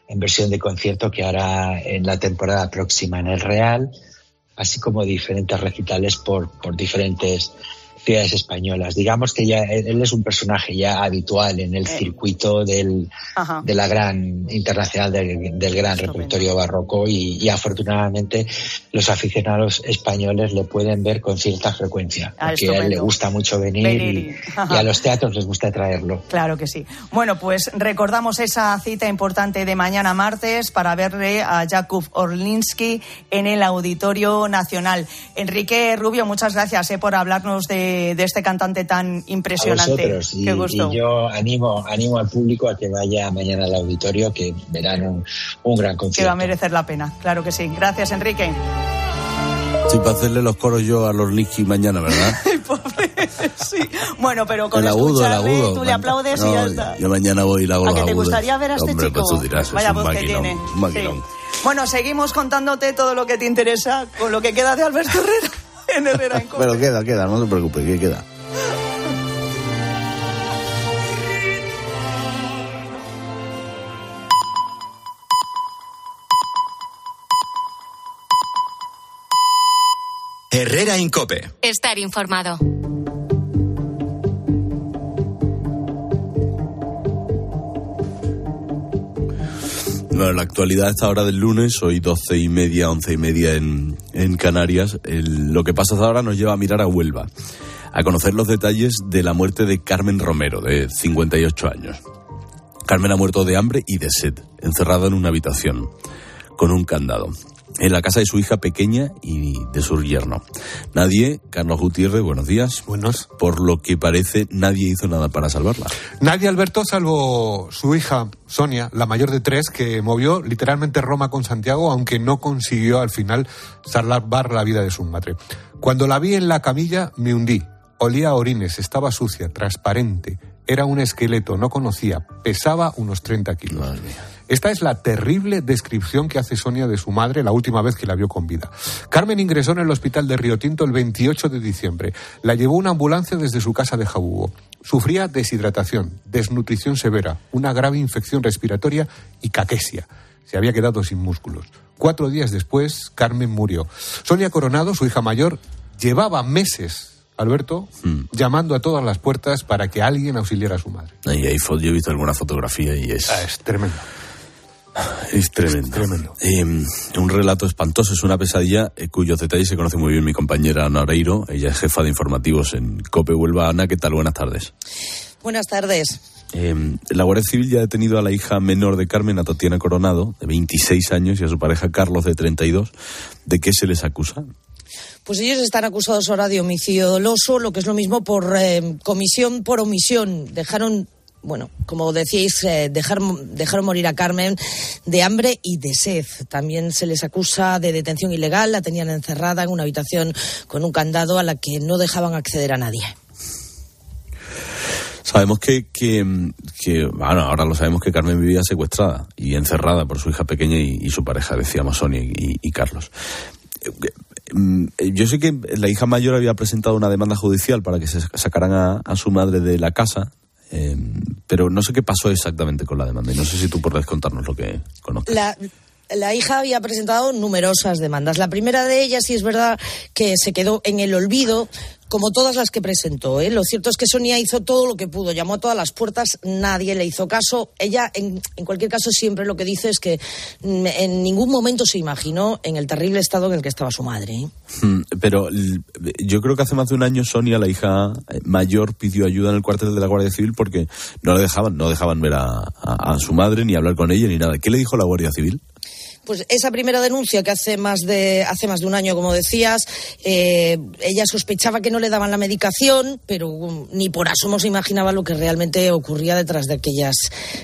en versión de concierto que hará en la temporada próxima en el Real, así como diferentes recitales por, por diferentes ciudades españolas. Digamos que ya él es un personaje ya habitual en el circuito del, Ajá. de la gran internacional del, del gran repertorio barroco y, y afortunadamente los aficionados españoles le pueden ver con cierta frecuencia Ah, porque a él le gusta mucho venir, Venir y, y- a los teatros les gusta traerlo. Claro que sí. Bueno, pues recordamos esa cita importante de mañana martes para verle a Jakub Orlinski en el Auditorio Nacional. Enrique Rubio, muchas gracias eh, por hablarnos de, de este cantante tan A impresionante. vosotros y, Qué gusto. y yo animo animo al público a que vaya mañana al auditorio que verán un, un gran Que va concierto. a merecer la pena. Claro que sí. Gracias, Enrique. Sí, para hacerle los coros yo a los Licky mañana, ¿verdad? [laughs] sí. Bueno, pero con el agudo, el agudo. tú le aplaudes y No, ya está. Yo mañana voy y le hago ¿A los que te agudos. gustaría ver a este Hombre, chico? Pues tú dirás, Vaya es un voz que tiene. un maquinón. Bueno, seguimos contándote todo lo que te interesa con lo que queda de Alberto Herrera [laughs] en Herrera [laughs] en Cope. Pero queda, queda, no te preocupes, que queda. Herrera Incope. Estar informado. Bueno, la actualidad a esta hora del lunes, hoy doce y media, once y media en, en Canarias. Lo que pasa hasta ahora nos lleva a mirar a Huelva, a conocer los detalles de la muerte de Carmen Romero, de 58 años. Carmen ha muerto de hambre y de sed, encerrada en una habitación, con un candado, en la casa de su hija pequeña y de su yerno. Nadie, Carlos Gutiérrez, buenos días. Buenos. Por lo que parece, nadie hizo nada para salvarla. Nadie, Alberto, salvo su hija Sonia, la mayor de tres, que movió literalmente Roma con Santiago, aunque no consiguió al final salvar la vida de su madre. Cuando la vi en la camilla, me hundí. Olía a orines, estaba sucia, transparente. Era un esqueleto, no conocía. Pesaba unos 30 kilos. Esta es la terrible descripción que hace Sonia de su madre la última vez que la vio con vida. Carmen ingresó en el hospital de Río Tinto el 28 de diciembre. La llevó una ambulancia desde su casa de Jabugo. Sufría deshidratación, desnutrición severa, una grave infección respiratoria y caquesia. Se había quedado sin músculos. Cuatro días después, Carmen murió. Sonia Coronado, su hija mayor, llevaba meses, Alberto, llamando a todas las puertas para que alguien auxiliara a su madre. Ahí hay fo- yo he visto alguna fotografía y es... [laughs] es tremendo. Es tremendo. Eh, un relato espantoso, es una pesadilla eh, cuyos detalles se conoce muy bien mi compañera Ana Oreiro. Ella es jefa de informativos en COPE Huelva. Ana, ¿qué tal? Buenas tardes. Buenas tardes. Eh, la Guardia Civil ya ha detenido a la hija menor de Carmen, a Tatiana Coronado, de 26 años, y a su pareja Carlos, de 32. ¿De qué se les acusa? Pues ellos están acusados ahora de homicidio doloso, lo que es lo mismo por eh, comisión por omisión. Dejaron, bueno, como decíais, eh, dejar, dejaron morir a Carmen de hambre y de sed. También se les acusa de detención ilegal, la tenían encerrada en una habitación con un candado a la que no dejaban acceder a nadie. Sabemos que, que, bueno, ahora lo sabemos que Carmen vivía secuestrada y encerrada por su hija pequeña y, su pareja, decíamos Sonia y, Carlos. Eh, Yo sé que la hija mayor había presentado una demanda judicial para que se sacaran a su madre de la casa, eh, pero no sé qué pasó exactamente con la demanda y no sé si tú podrás contarnos lo que conoces. La, la hija había presentado numerosas demandas. La primera de ellas, sí es verdad, que se quedó en el olvido, como todas las que presentó. ¿eh? Lo cierto es que Sonia hizo todo lo que pudo, llamó a todas las puertas, nadie le hizo caso. Ella, en, en cualquier caso, siempre lo que dice es que mm, en ningún momento se imaginó en el terrible estado en el que estaba su madre. ¿eh? Mm, Pero yo creo que hace más de un año Sonia, la hija eh, mayor, pidió ayuda en el cuartel de la Guardia Civil porque no la dejaban, no dejaban ver a- a su madre ni hablar con ella ni nada. ¿Qué le dijo la Guardia Civil? Pues esa primera denuncia que hace más de hace más de un año, como decías, eh, ella sospechaba que no le daban la medicación, pero um, ni por asomo se imaginaba lo que realmente ocurría detrás de aquellas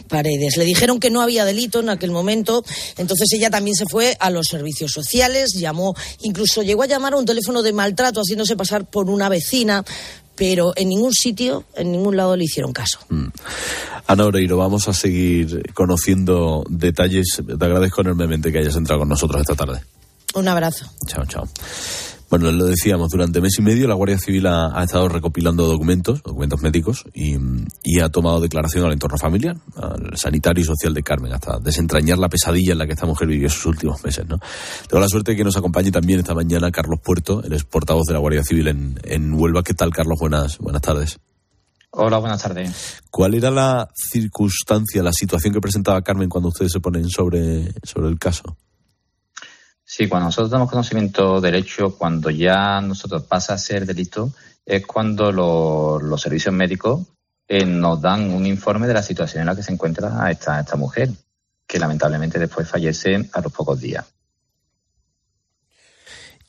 paredes. Le dijeron que no había delito en aquel momento, entonces ella también se fue a los servicios sociales, llamó, incluso llegó a llamar a un teléfono de maltrato haciéndose pasar por una vecina, pero en ningún sitio, en ningún lado le hicieron caso. Ana Oreiro, vamos a seguir conociendo detalles. Te agradezco enormemente que hayas entrado con nosotros esta tarde. Un abrazo. Chao, chao. Bueno, lo decíamos, durante mes y medio la Guardia Civil ha, ha estado recopilando documentos, documentos médicos, y, y ha tomado declaración al entorno familiar, al sanitario y social de Carmen, hasta desentrañar la pesadilla en la que esta mujer vivió sus últimos meses. ¿no? Tengo la suerte de que nos acompañe también esta mañana Carlos Puerto, el portavoz de la Guardia Civil en, en Huelva. ¿Qué tal, Carlos? Buenas, buenas tardes. Hola, buenas tardes. ¿Cuál era la circunstancia, la situación que presentaba Carmen cuando ustedes se ponen sobre, sobre el caso? Sí, cuando nosotros damos conocimiento del hecho, cuando ya nosotros pasa a ser delito, es cuando lo- los servicios médicos eh, nos dan un informe de la situación en la que se encuentra esta, esta mujer, que lamentablemente después fallece a los pocos días.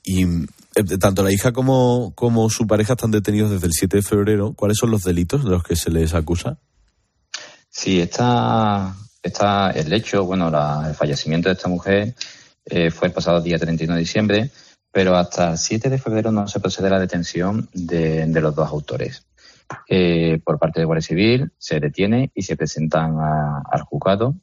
Y eh, tanto la hija como, como su pareja están detenidos desde el 7 de febrero. ¿Cuáles son los delitos de los que se les acusa? Sí, está, está el hecho, bueno, la- el fallecimiento de esta mujer eh, fue el pasado día 31 de diciembre, pero hasta el 7 de febrero no se procede a la detención de, los dos autores. Eh, por parte de Guardia Civil se detiene y se presentan a- al juzgado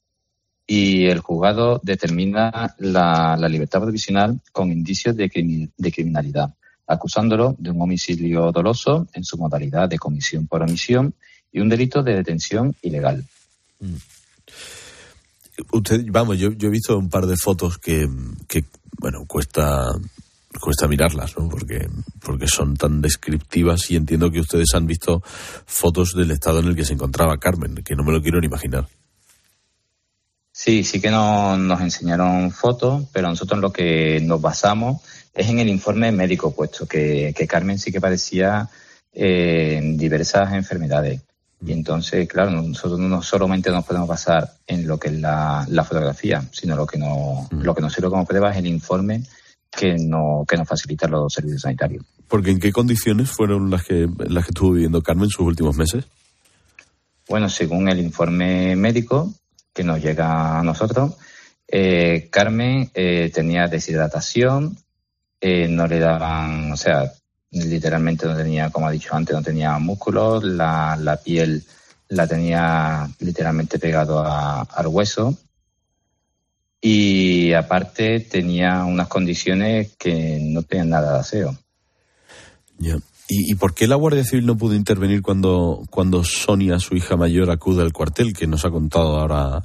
y el juzgado determina la, libertad provisional con indicios de, crimi- de criminalidad, acusándolo de un homicidio doloso en su modalidad de comisión por omisión y un delito de detención ilegal. Usted, vamos, yo, yo he visto un par de fotos que, bueno, cuesta cuesta mirarlas, ¿no? Porque, porque son tan descriptivas y entiendo que ustedes han visto fotos del estado en el que se encontraba Carmen, que no me lo quiero ni imaginar. Sí, sí que no- nos enseñaron fotos, pero nosotros en lo que nos basamos es en el informe médico, puesto que, que Carmen sí que padecía eh, diversas enfermedades. Y entonces, claro, nosotros no solamente nos podemos basar en lo que es la, la fotografía, sino lo que, no, lo que nos sirve como prueba es el informe que, no, que nos facilitan los servicios sanitarios. Porque ¿en qué condiciones fueron las que, las que estuvo viviendo Carmen sus últimos meses? Bueno, según el informe médico que nos llega a nosotros, eh, Carmen eh, tenía deshidratación, eh, no le daban, o sea, literalmente no tenía, como ha dicho antes, no tenía músculos, la, la piel la tenía literalmente pegado a- al hueso y aparte tenía unas condiciones que no tenían nada de aseo. ¿Y, y por qué la Guardia Civil no pudo intervenir cuando, cuando Sonia, su hija mayor, acude al cuartel, que nos ha contado ahora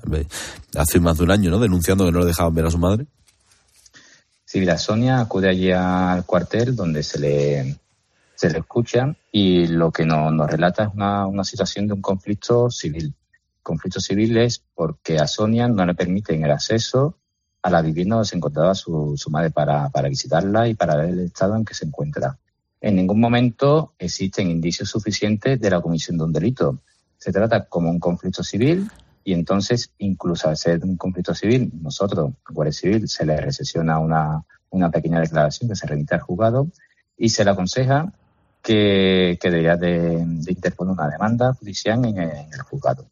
hace más de un año, ¿no? Denunciando que no le dejaban ver a su madre. Sí, la Sonia acude allí al cuartel donde se le, se le escucha y lo que no- nos relata es una, una situación de un conflicto civil. Conflicto civil es porque a Sonia no le permiten el acceso a la vivienda donde se encontraba su, su madre para, para visitarla y para ver el estado en que se encuentra. En ningún momento existen indicios suficientes de la comisión de un delito. Se trata como un conflicto civil y entonces, incluso al ser un conflicto civil, nosotros, Guardia Civil, se le recesiona una, una pequeña declaración que se remite al juzgado y se le aconseja que, que debería de, de interponer una demanda judicial en el, en el juzgado.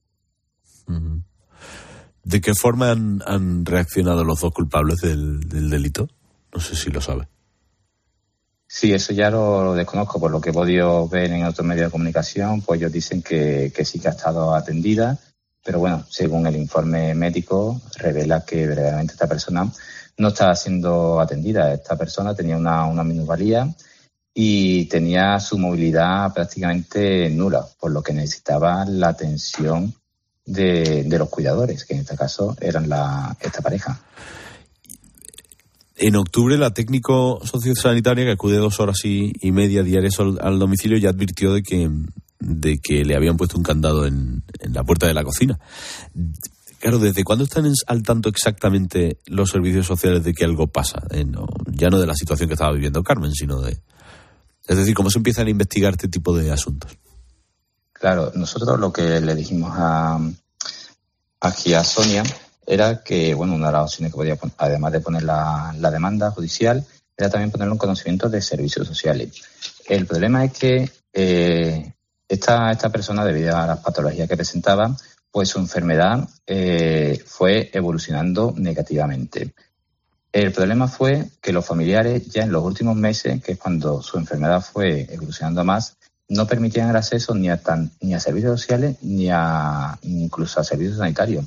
¿De qué forma han, han reaccionado los dos culpables del, del delito? No sé si lo sabe. Sí, eso ya lo, lo desconozco. Por lo que he podido ver en otros medios de comunicación, pues ellos dicen que, que sí que ha estado atendida, pero bueno, según el informe médico, revela que verdaderamente esta persona no estaba siendo atendida. Esta persona tenía una, una minusvalía y tenía su movilidad prácticamente nula, por lo que necesitaba la atención de, de los cuidadores, que en este caso eran la, esta pareja. En octubre, la técnico sociosanitaria que acude dos horas y, media diarias al domicilio ya advirtió de que, de que le habían puesto un candado en, en la puerta de la cocina. Claro, ¿desde cuándo están al tanto exactamente los servicios sociales de que algo pasa? Eh, ya no de la situación que estaba viviendo Carmen, sino de... Es decir, ¿cómo se empiezan a investigar este tipo de asuntos? Claro, nosotros lo que le dijimos a, aquí a Sonia era que, bueno, una de las opciones que podía poner, además de poner la, la demanda judicial, era también ponerlo en conocimiento de servicios sociales. El problema es que eh, esta, esta persona, debido a las patologías que presentaba, pues su enfermedad eh, fue evolucionando negativamente. El problema fue que los familiares ya en los últimos meses, que es cuando su enfermedad fue evolucionando más, no permitían el acceso ni a, tan- ni a servicios sociales ni a incluso a servicios sanitarios.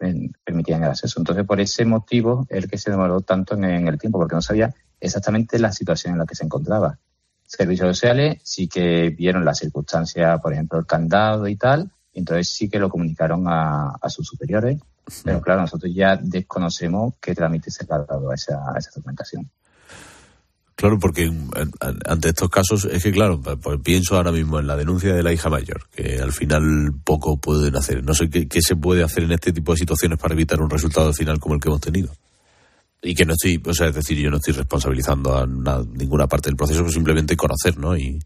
eh, permitían el acceso. Entonces, por ese motivo, el que se demoró tanto en el tiempo, porque no sabía exactamente la situación en la que se encontraba. Servicios sociales sí que vieron la circunstancia, por ejemplo, el candado y tal, entonces sí que lo comunicaron a, a sus superiores, pero claro, nosotros ya desconocemos qué trámite se le ha dado a esa, esa documentación. Claro, porque ante estos casos es que, claro, pues pienso ahora mismo en la denuncia de la hija mayor, que al final poco pueden hacer. No sé qué, qué se puede hacer en este tipo de situaciones para evitar un resultado final como el que hemos tenido. Y que no estoy, o sea, es decir, yo no estoy responsabilizando a na- ninguna parte del proceso, pero simplemente conocer, ¿no? Y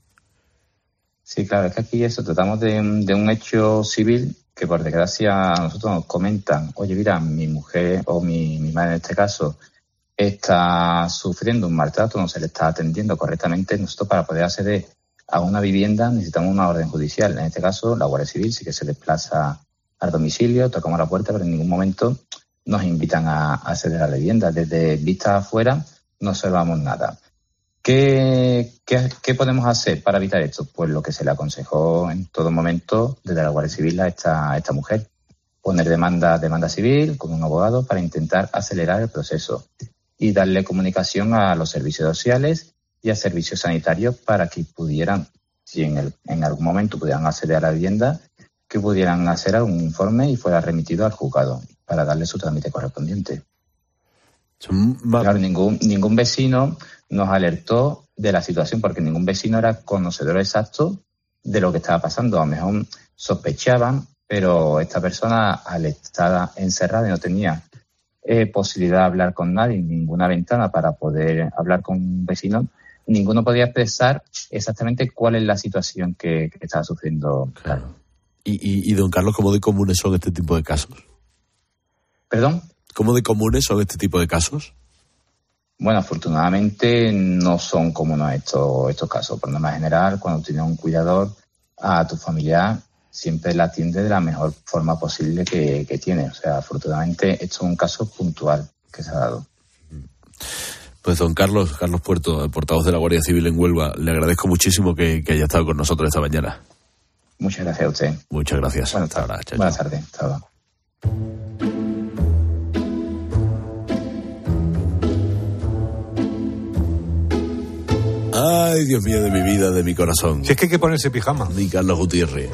Sí, claro, es que aquí eso, tratamos de, de un hecho civil que por desgracia a nosotros nos comentan, oye, mira, mi mujer o mi, mi madre en este caso está sufriendo un maltrato, no se le está atendiendo correctamente. Nosotros para poder acceder a una vivienda necesitamos una orden judicial. En este caso, la Guardia Civil sí que se desplaza al domicilio, tocamos la puerta, pero en ningún momento nos invitan a, acceder a la vivienda. Desde vista afuera no observamos nada. ¿Qué, qué, podemos hacer para evitar esto? Pues lo que se le aconsejó en todo momento desde la Guardia Civil a esta, esta mujer. Poner demanda, demanda civil con un abogado para intentar acelerar el proceso y darle comunicación a los servicios sociales y a servicios sanitarios para que pudieran, si en, el, en algún momento pudieran acceder a la vivienda, que pudieran hacer algún informe y fuera remitido al juzgado para darle su trámite correspondiente. Claro, ningún, ningún vecino nos alertó de la situación porque ningún vecino era conocedor exacto de lo que estaba pasando. A lo mejor sospechaban, pero esta persona al estar encerrada y no tenía eh, posibilidad de hablar con nadie, ninguna ventana para poder hablar con un vecino, ninguno podía expresar exactamente cuál es la situación que, estaba sufriendo. Claro. ¿Y, y, don Carlos, cómo de comunes son este tipo de casos? ¿Perdón? ¿Cómo de comunes son este tipo de casos? Bueno, afortunadamente no son comunes estos, estos casos. Por norma general, cuando tienes un cuidador a tu familiar, siempre la atiende de la mejor forma posible que, tiene. O sea, afortunadamente esto es un caso puntual que se ha dado. Pues don Carlos, Carlos Puerto, portavoz de la Guardia Civil en Huelva, le agradezco muchísimo que, haya estado con nosotros esta mañana. Muchas gracias a usted. Muchas gracias. Buenas tardes. Buenas tardes. Ay, Dios mío, de mi vida, de mi corazón. Si es que hay que ponerse pijama. Mi Carlos Gutiérrez.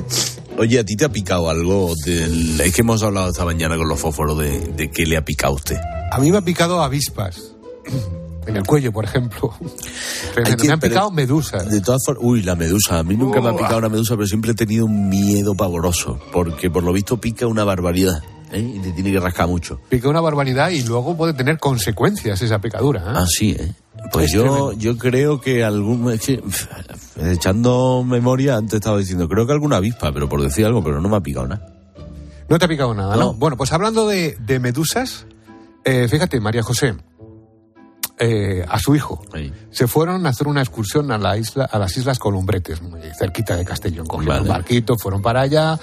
Oye, ¿a ti te ha picado algo? Del... Es que hemos hablado esta mañana con los fósforos de, de qué le ha picado a usted. A mí me ha picado avispas. En el cuello, por ejemplo. [laughs] me han picado medusas. De todas formas, uy, la medusa. A mí nunca me ha picado una medusa, pero siempre he tenido un miedo pavoroso. Porque por lo visto pica una barbaridad. ¿eh? Y te tiene que rascar mucho. Pica una barbaridad y luego puede tener consecuencias esa picadura. ¿eh? Ah, sí, ¿eh? Pues yo, yo creo que algún. echando memoria, antes estaba diciendo, creo que alguna avispa, pero por decir algo, pero no me ha picado nada. No te ha picado nada, ¿no? Bueno, pues hablando de, medusas, eh, fíjate, María José, eh, a su hijo. Se fueron a hacer una excursión a, la isla, a las Islas Columbretes, muy cerquita de Castellón. Cogieron un barquito, fueron para allá.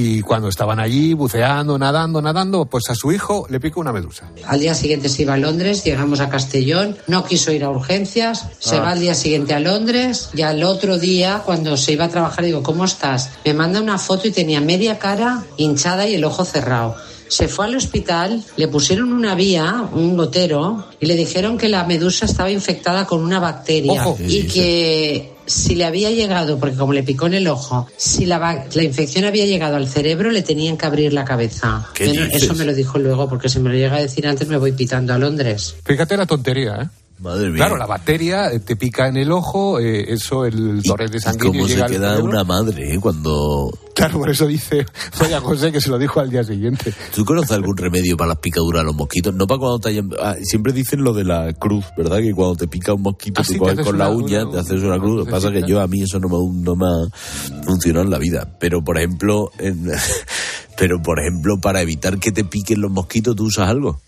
Y cuando estaban allí buceando, nadando, nadando, pues a su hijo le picó una medusa. Al día siguiente se iba a Londres, llegamos a Castellón, no quiso ir a urgencias, se ah. va al día siguiente a Londres y al otro día, cuando se iba a trabajar, digo, ¿cómo estás? Me manda una foto y tenía media cara hinchada y el ojo cerrado. Se fue al hospital, le pusieron una vía, un gotero, y le dijeron que la medusa estaba infectada con una bacteria y que si le había llegado, porque como le picó en el ojo, si la, la infección había llegado al cerebro, le tenían que abrir la cabeza. eso me lo dijo luego, porque si me lo llega a decir antes me voy pitando a Londres. Fíjate la tontería, ¿eh? Madre mía. Claro, la bacteria eh, te pica en el ojo, eh, eso, el torrente sanguíneo. ¿Cómo se queda una madre eh, cuando.? Claro, por eso dice Vaya José que se lo dijo al día siguiente. ¿Tú conoces algún remedio para las picaduras de los mosquitos? No para cuando te hayan... Ah, siempre dicen lo de la cruz, ¿verdad? Que cuando te pica un mosquito, ah, tú con la uña, te haces una cruz. Lo que pasa es que yo, a mí eso no me, no me ha funcionado en la vida. Pero, por ejemplo, [laughs] pero por ejemplo, para evitar que te piquen los mosquitos, ¿tú usas algo?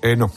Eh, no.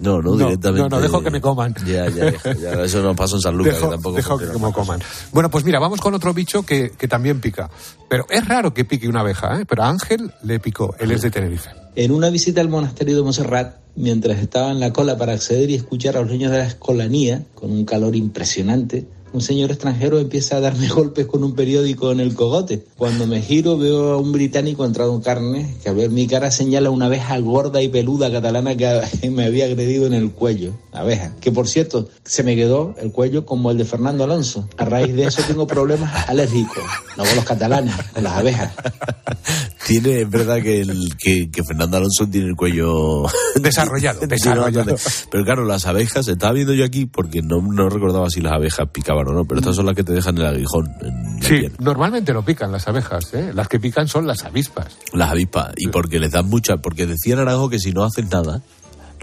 No, no, directamente. No, no, dejo que me coman. [laughs] Ya, ya, ya eso no pasa en San Lucas, dejo, que tampoco dejo que me coman. Bueno, pues mira, vamos con otro bicho que, que también pica. Pero es raro que pique una abeja, ¿eh? Pero a Ángel le picó, él es de Tenerife. En una visita al monasterio de Montserrat, mientras estaba en la cola para acceder y escuchar a los niños de la escolanía, con un calor impresionante, un señor extranjero empieza a darme [laughs] golpes con un periódico en el cogote. Cuando me giro veo a un británico entrado en carne que al ver mi cara señala una abeja gorda y peluda catalana que [laughs] me había agredido en el cuello. Abeja. Que por cierto, se me quedó el cuello como el de Fernando Alonso. A raíz de eso tengo problemas alérgicos. No con los catalanes, con las abejas. [laughs] Tiene, es verdad que, el, que, Fernando Alonso tiene el cuello [laughs] desarrollado. [laughs] desarrollado. Pero claro, las abejas, estaba viendo yo aquí porque no, no recordaba si las abejas picaban no, pero estas son las que te dejan el aguijón. sí, normalmente no pican las abejas, ¿eh? Las que pican son las avispas. Las avispas, y porque les dan mucha, porque decía Naranjo que si no haces nada,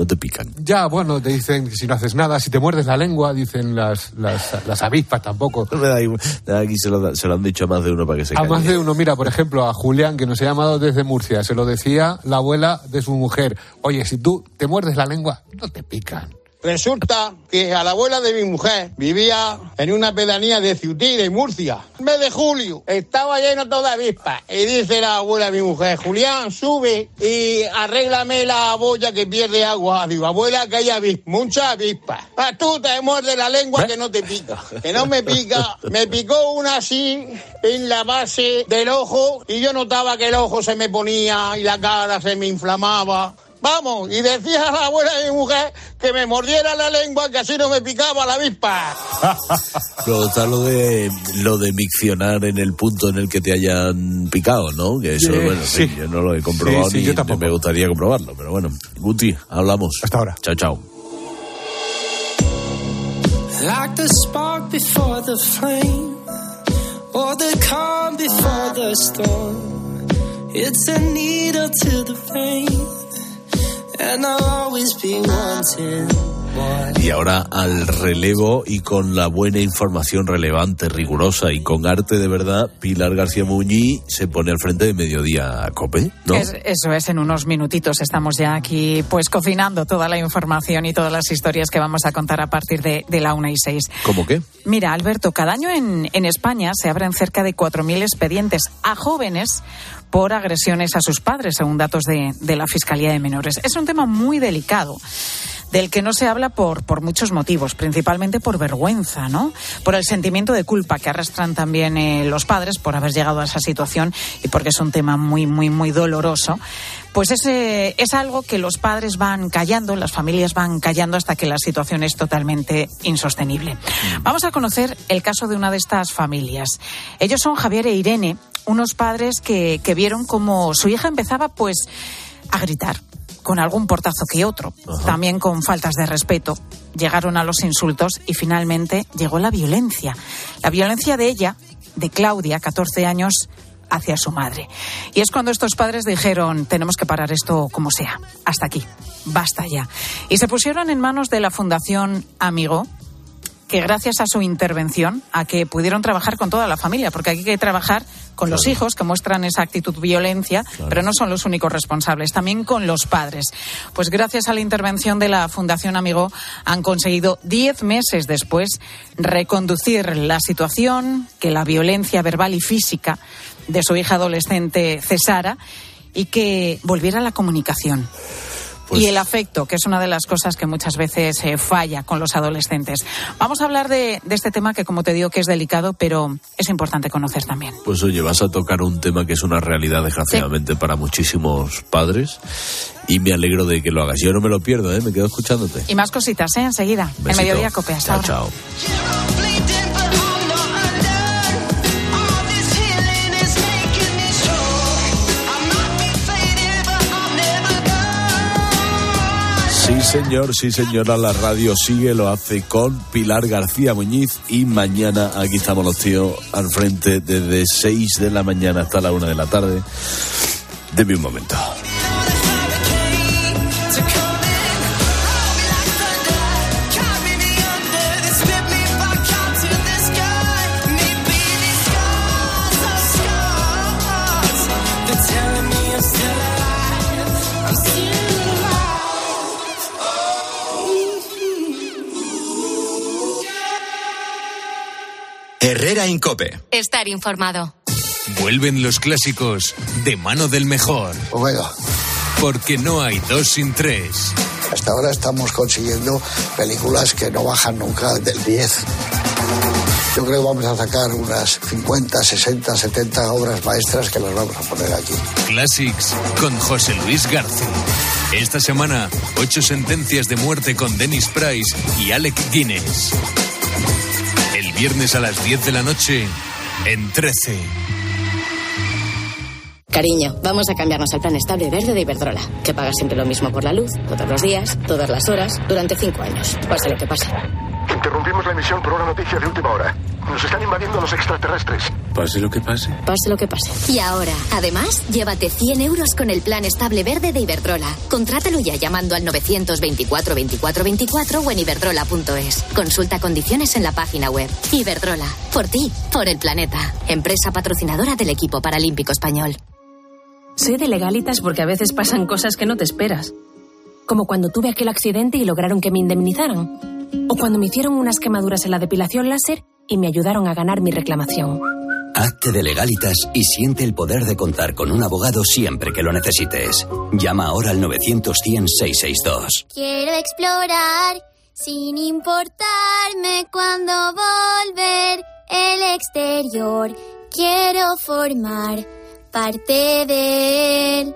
no te pican. Ya, bueno, te dicen que si no haces nada, si te muerdes la lengua, dicen las, las, avispas tampoco. aquí se lo, se lo, han dicho a más de uno para que se A más de uno, mira, por ejemplo, a Julián, que nos ha llamado desde Murcia, se lo decía la abuela de su mujer. Oye, si tú te muerdes la lengua, no te pican. Resulta que a la abuela de mi mujer vivía en una pedanía de Ciutí, de Murcia. El mes de julio estaba lleno todo de avispas. Y dice la abuela de mi mujer, Julián, sube y arréglame la boya que pierde agua. Digo, abuela, que hay avispas, muchas avispas. Ah, tú te muerdes la lengua que no te pica. Que no me pica. Me picó una así en la base del ojo y yo notaba que el ojo se me ponía y la cara se me inflamaba. Vamos, y decía a la abuela de mi mujer que me mordiera la lengua que así no me picaba la avispa. [laughs] Pero está lo de lo de miccionar en el punto en el que te hayan picado, ¿no? Que eso, bueno, sí, sí. yo no lo he comprobado Sí, sí, ni, yo ni tampoco. me gustaría comprobarlo, pero bueno. Guti, hablamos. Hasta ahora. Chao, chao. Like the spark before the flame, or the calm before the storm. It's a needle to the vein, Y ahora al relevo y con la buena información relevante, rigurosa y con arte de verdad, Pilar García Muñiz se pone al frente de Mediodía Cope, ¿no? Es- eso es, en unos minutitos estamos ya aquí pues cocinando toda la información y todas las historias que vamos a contar a partir de, de la una y seis. ¿Cómo qué? Mira, Alberto, cada año en, en España se abren cerca de 4.000 expedientes a jóvenes por agresiones a sus padres, según datos de, de la Fiscalía de Menores. Es un tema muy delicado del que no se habla por, por muchos motivos, principalmente por vergüenza, ¿no? Por el sentimiento de culpa que arrastran también eh, los padres por haber llegado a esa situación y porque es un tema muy, muy, muy doloroso. Pues es, eh, es algo que los padres van callando, las familias van callando hasta que la situación es totalmente insostenible. Vamos a conocer el caso de una de estas familias. Ellos son Javier e Irene, unos padres que, que vieron como su hija empezaba pues a gritar con algún portazo que otro, también con faltas de respeto. Llegaron a los insultos y finalmente llegó la violencia. La violencia de ella, de Claudia, 14 años, hacia su madre. Y es cuando estos padres dijeron, tenemos que parar esto como sea, hasta aquí, basta ya. Y se pusieron en manos de la Fundación Amigo, que gracias a su intervención, a que pudieron trabajar con toda la familia, porque aquí hay que trabajar con los hijos que muestran esa actitud violencia, pero no son los únicos responsables, también con los padres. Pues gracias a la intervención de la Fundación Amigo han conseguido diez meses después reconducir la situación, que la violencia verbal y física de su hija adolescente cesara y que volviera la comunicación. Pues y el afecto, que es una de las cosas que muchas veces eh, falla con los adolescentes. Vamos a hablar de, de este tema que, como te digo, que es delicado, pero es importante conocer también. Pues oye, vas a tocar un tema que es una realidad, desgraciadamente, para muchísimos padres. Y me alegro de que lo hagas. Yo no me lo pierdo, ¿eh? Me quedo escuchándote. Y más cositas, ¿eh? Enseguida. En. Mediodía Cope. Hasta Chao, ahora. chao. Sí, señor, sí, señora, la radio sigue, lo hace con Pilar García Muñiz y mañana aquí estamos los tíos al frente desde 6 de la mañana hasta la 1 de la tarde. Deme un momento. Herrera Incope. Estar informado. Vuelven los clásicos de mano del mejor. Omega. Porque no hay dos sin tres. Hasta ahora estamos consiguiendo películas que no bajan nunca del 10. Yo creo que vamos a sacar unas 50, 60, 70 obras maestras que las vamos a poner aquí. Classics con José Luis García. Esta semana, ocho sentencias de muerte con Dennis Price y Alec Guinness. Viernes a las 10 de la noche, en 13. Cariño, vamos a cambiarnos al plan estable verde de Iberdrola, que paga siempre lo mismo por la luz, todos los días, todas las horas, durante cinco años, pase lo que pase. Interrumpimos la emisión por una noticia de última hora. Nos están invadiendo los extraterrestres. Pase lo que pase. Pase lo que pase. Y ahora, además, llévate 100 euros con el plan estable verde de Iberdrola. Contrátalo ya llamando al 924 24 24 o en iberdrola.es. Consulta condiciones en la página web. Iberdrola, por ti, por el planeta. Empresa patrocinadora del equipo paralímpico español. Sé de legalitas porque a veces pasan cosas que no te esperas. como cuando tuve aquel accidente y lograron que me indemnizaran, o cuando me hicieron unas quemaduras en la depilación láser y me ayudaron a ganar mi reclamación. Hazte de legalitas y siente el poder de contar con un abogado siempre que lo necesites. Llama ahora al 900 100 662. Quiero explorar sin importarme cuándo volver el exterior. Quiero formar parte de él.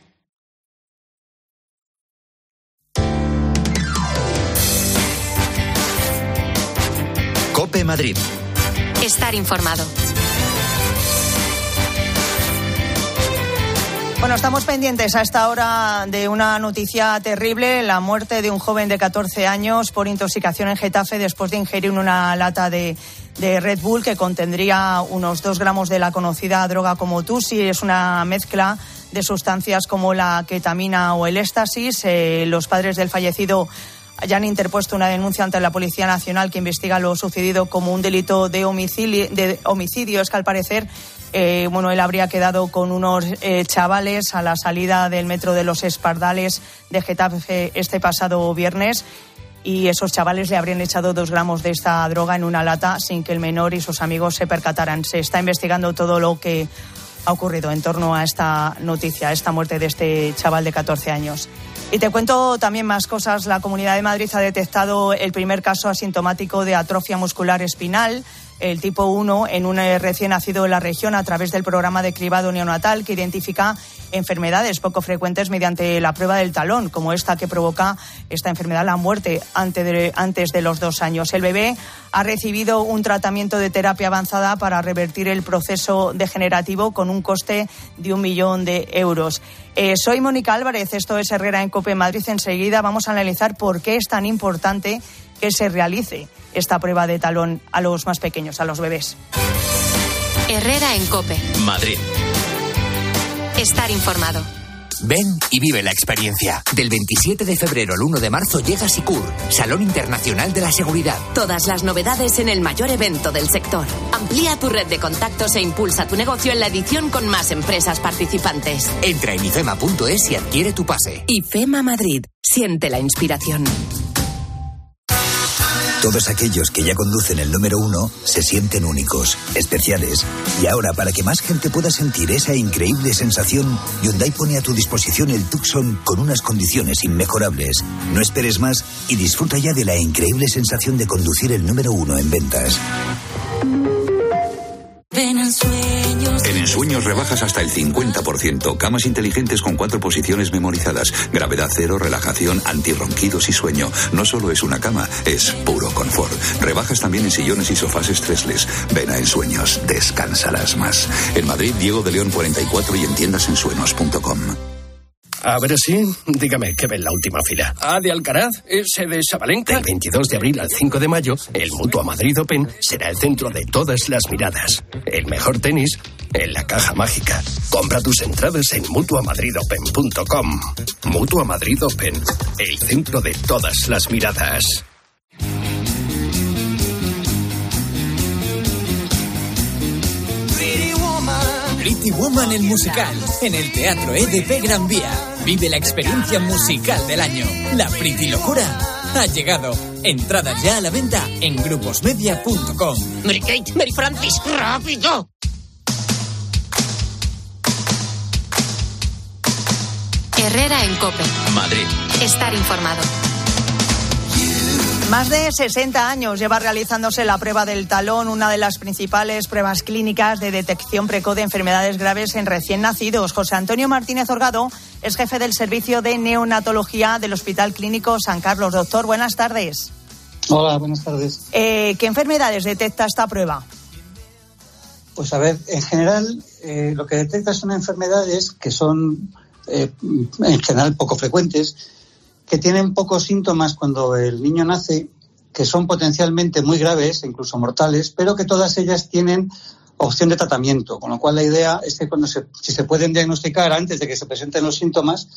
Cope Madrid. Estar informado. Bueno, estamos pendientes a esta hora de una noticia terrible, la muerte de un joven de 14 años por intoxicación en Getafe después de ingerir una lata de, de Red Bull que contendría unos dos gramos de la conocida droga como Tusi. Es una mezcla de sustancias como la ketamina o el éxtasis. Eh, los padres del fallecido ya han interpuesto una denuncia ante la Policía Nacional que investiga lo sucedido como un delito de homicidio. De homicidio. Es que al parecer, eh, bueno, él habría quedado con unos eh, chavales a la salida del metro de los Espardales de Getafe este pasado viernes. Y esos chavales le habrían echado dos gramos de esta droga en una lata sin que el menor y sus amigos se percataran. Se está investigando todo lo que ha ocurrido en torno a esta noticia, a esta muerte de este chaval de 14 años. Y te cuento también más cosas. La Comunidad de Madrid ha detectado el primer caso asintomático de atrofia muscular espinal el tipo 1 en un eh, recién nacido en la región a través del programa de cribado neonatal que identifica enfermedades poco frecuentes mediante la prueba del talón, como esta que provoca esta enfermedad la muerte antes de, antes de los dos años. El bebé ha recibido un tratamiento de terapia avanzada para revertir el proceso degenerativo con un coste de un millón de euros. Eh, soy Mónica Álvarez, esto es Herrera en Cope Madrid. Enseguida vamos a analizar por qué es tan importante que se realice esta prueba de talón a los más pequeños, a los bebés. Herrera en Cope. Madrid. Estar informado. Ven y vive la experiencia. Del 27 de febrero al 1 de marzo llega Sicur, Salón Internacional de la Seguridad. Todas las novedades en el mayor evento del sector. Amplía tu red de contactos e impulsa tu negocio en la edición con más empresas participantes. Entra en ifema.es y adquiere tu pase. IFEMA Madrid. Siente la inspiración. Todos aquellos que ya conducen el número uno se sienten únicos, especiales. Y ahora, para que más gente pueda sentir esa increíble sensación, Hyundai pone a tu disposición el Tucson con unas condiciones inmejorables. No esperes más y disfruta ya de la increíble sensación de conducir el número uno en ventas. Ven en sueños. En Ensueños rebajas hasta el 50%. Camas inteligentes con cuatro posiciones memorizadas. Gravedad cero, relajación, antirronquidos y sueño. No solo es una cama, es puro confort. Rebajas también en sillones y sofás estresles. Ven a Ensueños, descansarás más. En Madrid, Diego de León 44 y en tiendasensueños.com. A ver si, dígame, ¿qué ve en la última fila? ¿A de Alcaraz? ¿Ese de Sabalenka? Del 22 de abril al 5 de mayo, el Mutua Madrid Open será el centro de todas las miradas. El mejor tenis en la caja mágica. Compra tus entradas en mutuamadridopen.com. Mutua Madrid Open, el centro de todas las miradas. Pretty Woman el musical en el Teatro EDP Gran Vía. Vive la experiencia musical del año. La Pretty Locura ha llegado. Entradas ya a la venta en gruposmedia.com. Mary Kate, Mary Francis, rápido. Herrera en Cope. Madrid. Estar informado. Más de 60 años lleva realizándose la prueba del talón, una de las principales pruebas clínicas de detección precoz de enfermedades graves en recién nacidos. José Antonio Martínez Orgado es jefe del servicio de neonatología del Hospital Clínico San Carlos. Doctor, buenas tardes. Hola, buenas tardes. Eh, ¿Qué enfermedades detecta esta prueba? Pues a ver, en general eh, lo que detecta son enfermedades que son eh, en general poco frecuentes, que tienen pocos síntomas cuando el niño nace, que son potencialmente muy graves incluso mortales, pero que todas ellas tienen opción de tratamiento. Con lo cual la idea es que cuando se, si se pueden diagnosticar antes de que se presenten los síntomas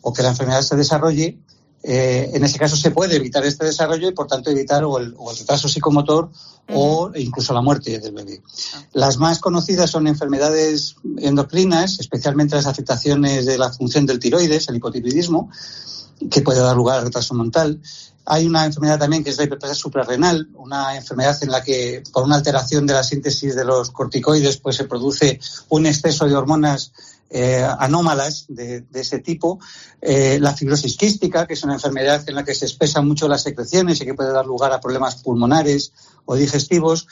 o que la enfermedad se desarrolle, eh, en ese caso se puede evitar este desarrollo y por tanto evitar o el, retraso psicomotor o incluso la muerte del bebé. Las más conocidas son enfermedades endocrinas, especialmente las afectaciones de la función del tiroides, el hipotiroidismo, que puede dar lugar al retraso mental. Hay una enfermedad también que es la hiperplasia suprarrenal, una enfermedad en la que por una alteración de la síntesis de los corticoides pues se produce un exceso de hormonas eh, anómalas de, ese tipo. Eh, la fibrosis quística, que es una enfermedad en la que se espesan mucho las secreciones y que puede dar lugar a problemas pulmonares o digestivos.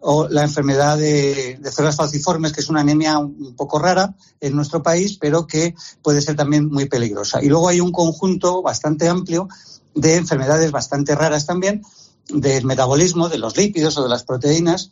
O la enfermedad de, de células falciformes, que es una anemia un poco rara en nuestro país, pero que puede ser también muy peligrosa. Y luego hay un conjunto bastante amplio de enfermedades bastante raras también, del metabolismo, de los lípidos o de las proteínas,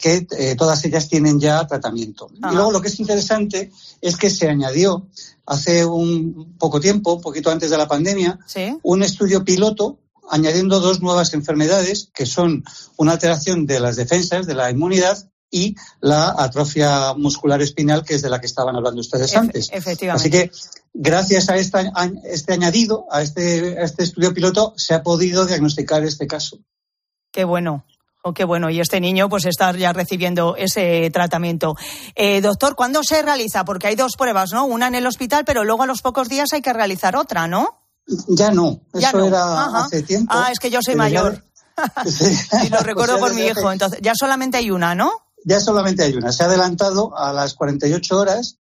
que eh, todas ellas tienen ya tratamiento. Y luego lo que es interesante es que se añadió hace un poco tiempo, un poquito antes de la pandemia, un estudio piloto añadiendo dos nuevas enfermedades que son una alteración de las defensas, de la inmunidad y la atrofia muscular espinal, que es de la que estaban hablando ustedes antes. Efectivamente. Así que, gracias a este añadido, a este, a este estudio piloto, se ha podido diagnosticar este caso. Qué bueno. Oh, qué bueno, y este niño pues está ya recibiendo ese tratamiento. Eh, doctor, ¿cuándo se realiza? Porque hay dos pruebas, ¿no? Una en el hospital, pero luego a los pocos días hay que realizar otra, ¿no? Ya no, eso era hace tiempo. Ah, es que yo soy mayor. [laughs] [laughs] y lo recuerdo por mi hijo, entonces ya solamente hay una, ¿no? Ya solamente hay una. Se ha adelantado a las 48 horas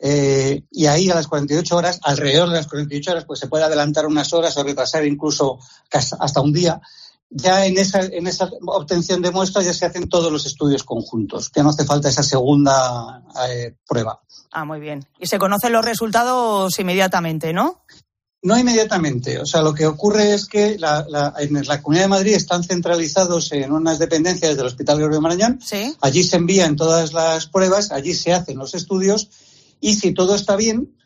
eh, y ahí a las 48 horas, alrededor de las 48 horas, pues se puede adelantar unas horas o retrasar incluso hasta un día ya en esa, en esa obtención de muestras ya se hacen todos los estudios conjuntos, ya no hace falta esa segunda eh, prueba. Ah, muy bien. Y se conocen los resultados inmediatamente, ¿no? No inmediatamente. O sea, lo que ocurre es que la, en la Comunidad de Madrid están centralizados en unas dependencias del Hospital Gregorio Marañón. ¿Sí? Allí se envían todas las pruebas, allí se hacen los estudios y si todo está bien,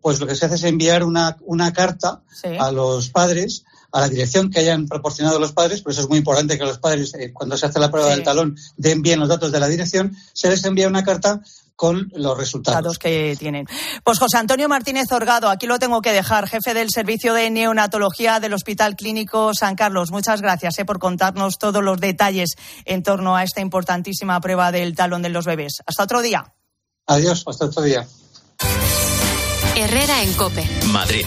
pues lo que se hace es enviar una, una carta a los padres a la dirección que hayan proporcionado los padres, por eso es muy importante que los padres, eh, cuando se hace la prueba del talón, den bien los datos de la dirección, se les envía una carta con los resultados que tienen. Pues José Antonio Martínez Orgado, aquí lo tengo que dejar, jefe del Servicio de Neonatología del Hospital Clínico San Carlos. Muchas gracias eh, por contarnos todos los detalles en torno a esta importantísima prueba del talón de los bebés. Hasta otro día. Adiós, hasta otro día. Herrera en Cope. Madrid.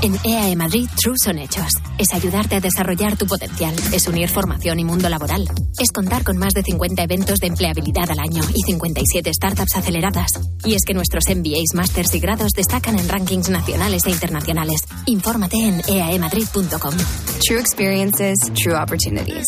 En EAE Madrid, True son hechos. Es ayudarte a desarrollar tu potencial. Es unir formación y mundo laboral. Es contar con más de 50 eventos de empleabilidad al año y 57 startups aceleradas. Y es que nuestros MBAs, másters y grados destacan en rankings nacionales e internacionales. Infórmate en eaemadrid.com. True experiences, true opportunities.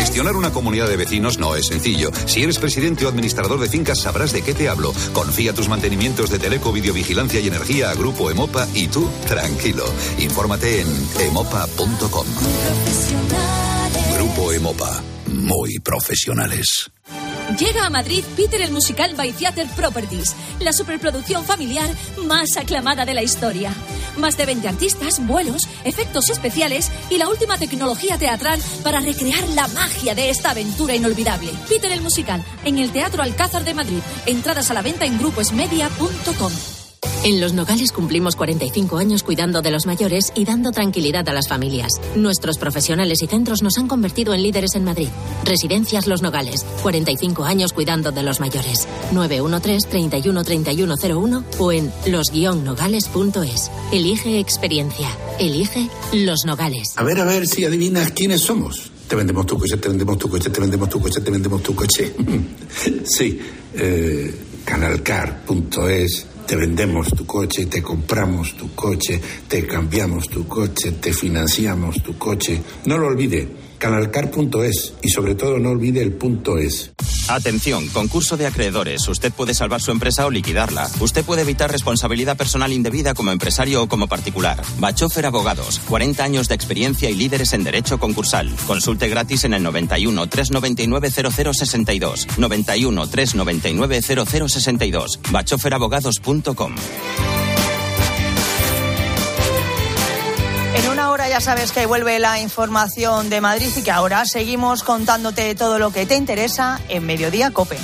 Gestionar una comunidad de vecinos no es sencillo. Si eres presidente o administrador de fincas sabrás de qué te hablo. Confía tus mantenimientos de teleco, videovigilancia y energía a Grupo Emopa y tú, tranquilo. Infórmate en emopa.com. Grupo Emopa. Muy profesionales. Llega a Madrid Peter el musical by Theater Properties, la superproducción familiar más aclamada de la historia. Más de 20 artistas, vuelos, efectos especiales y la última tecnología teatral para recrear la magia de esta aventura inolvidable. Peter el musical, en el Teatro Alcázar de Madrid. Entradas a la venta en gruposmedia.com. En Los Nogales cumplimos 45 años cuidando de los mayores y dando tranquilidad a las familias. Nuestros profesionales y centros nos han convertido en líderes en Madrid. Residencias Los Nogales, 45 años cuidando de los mayores. 913-313101 o en los-nogales.es. Elige experiencia. Elige Los Nogales. A ver, a ver si adivinas quiénes somos. Te vendemos tu coche, te vendemos tu coche, te vendemos tu coche, te vendemos tu coche. [laughs] sí, eh, canalcar.es te vendemos tu coche, te compramos tu coche, te cambiamos tu coche, te financiamos tu coche. No lo olvide, canalcar.es y sobre todo no olvide el punto es. Atención, concurso de acreedores. Usted puede salvar su empresa o liquidarla. Usted puede evitar responsabilidad personal indebida como empresario o como particular. Bachofer Abogados, 40 años de experiencia y líderes en derecho concursal. Consulte gratis en el 91 399 0062. 91 399 0062. bachoferabogados.com. ya sabes que vuelve la información de Madrid y que ahora seguimos contándote todo lo que te interesa en Mediodía Cope.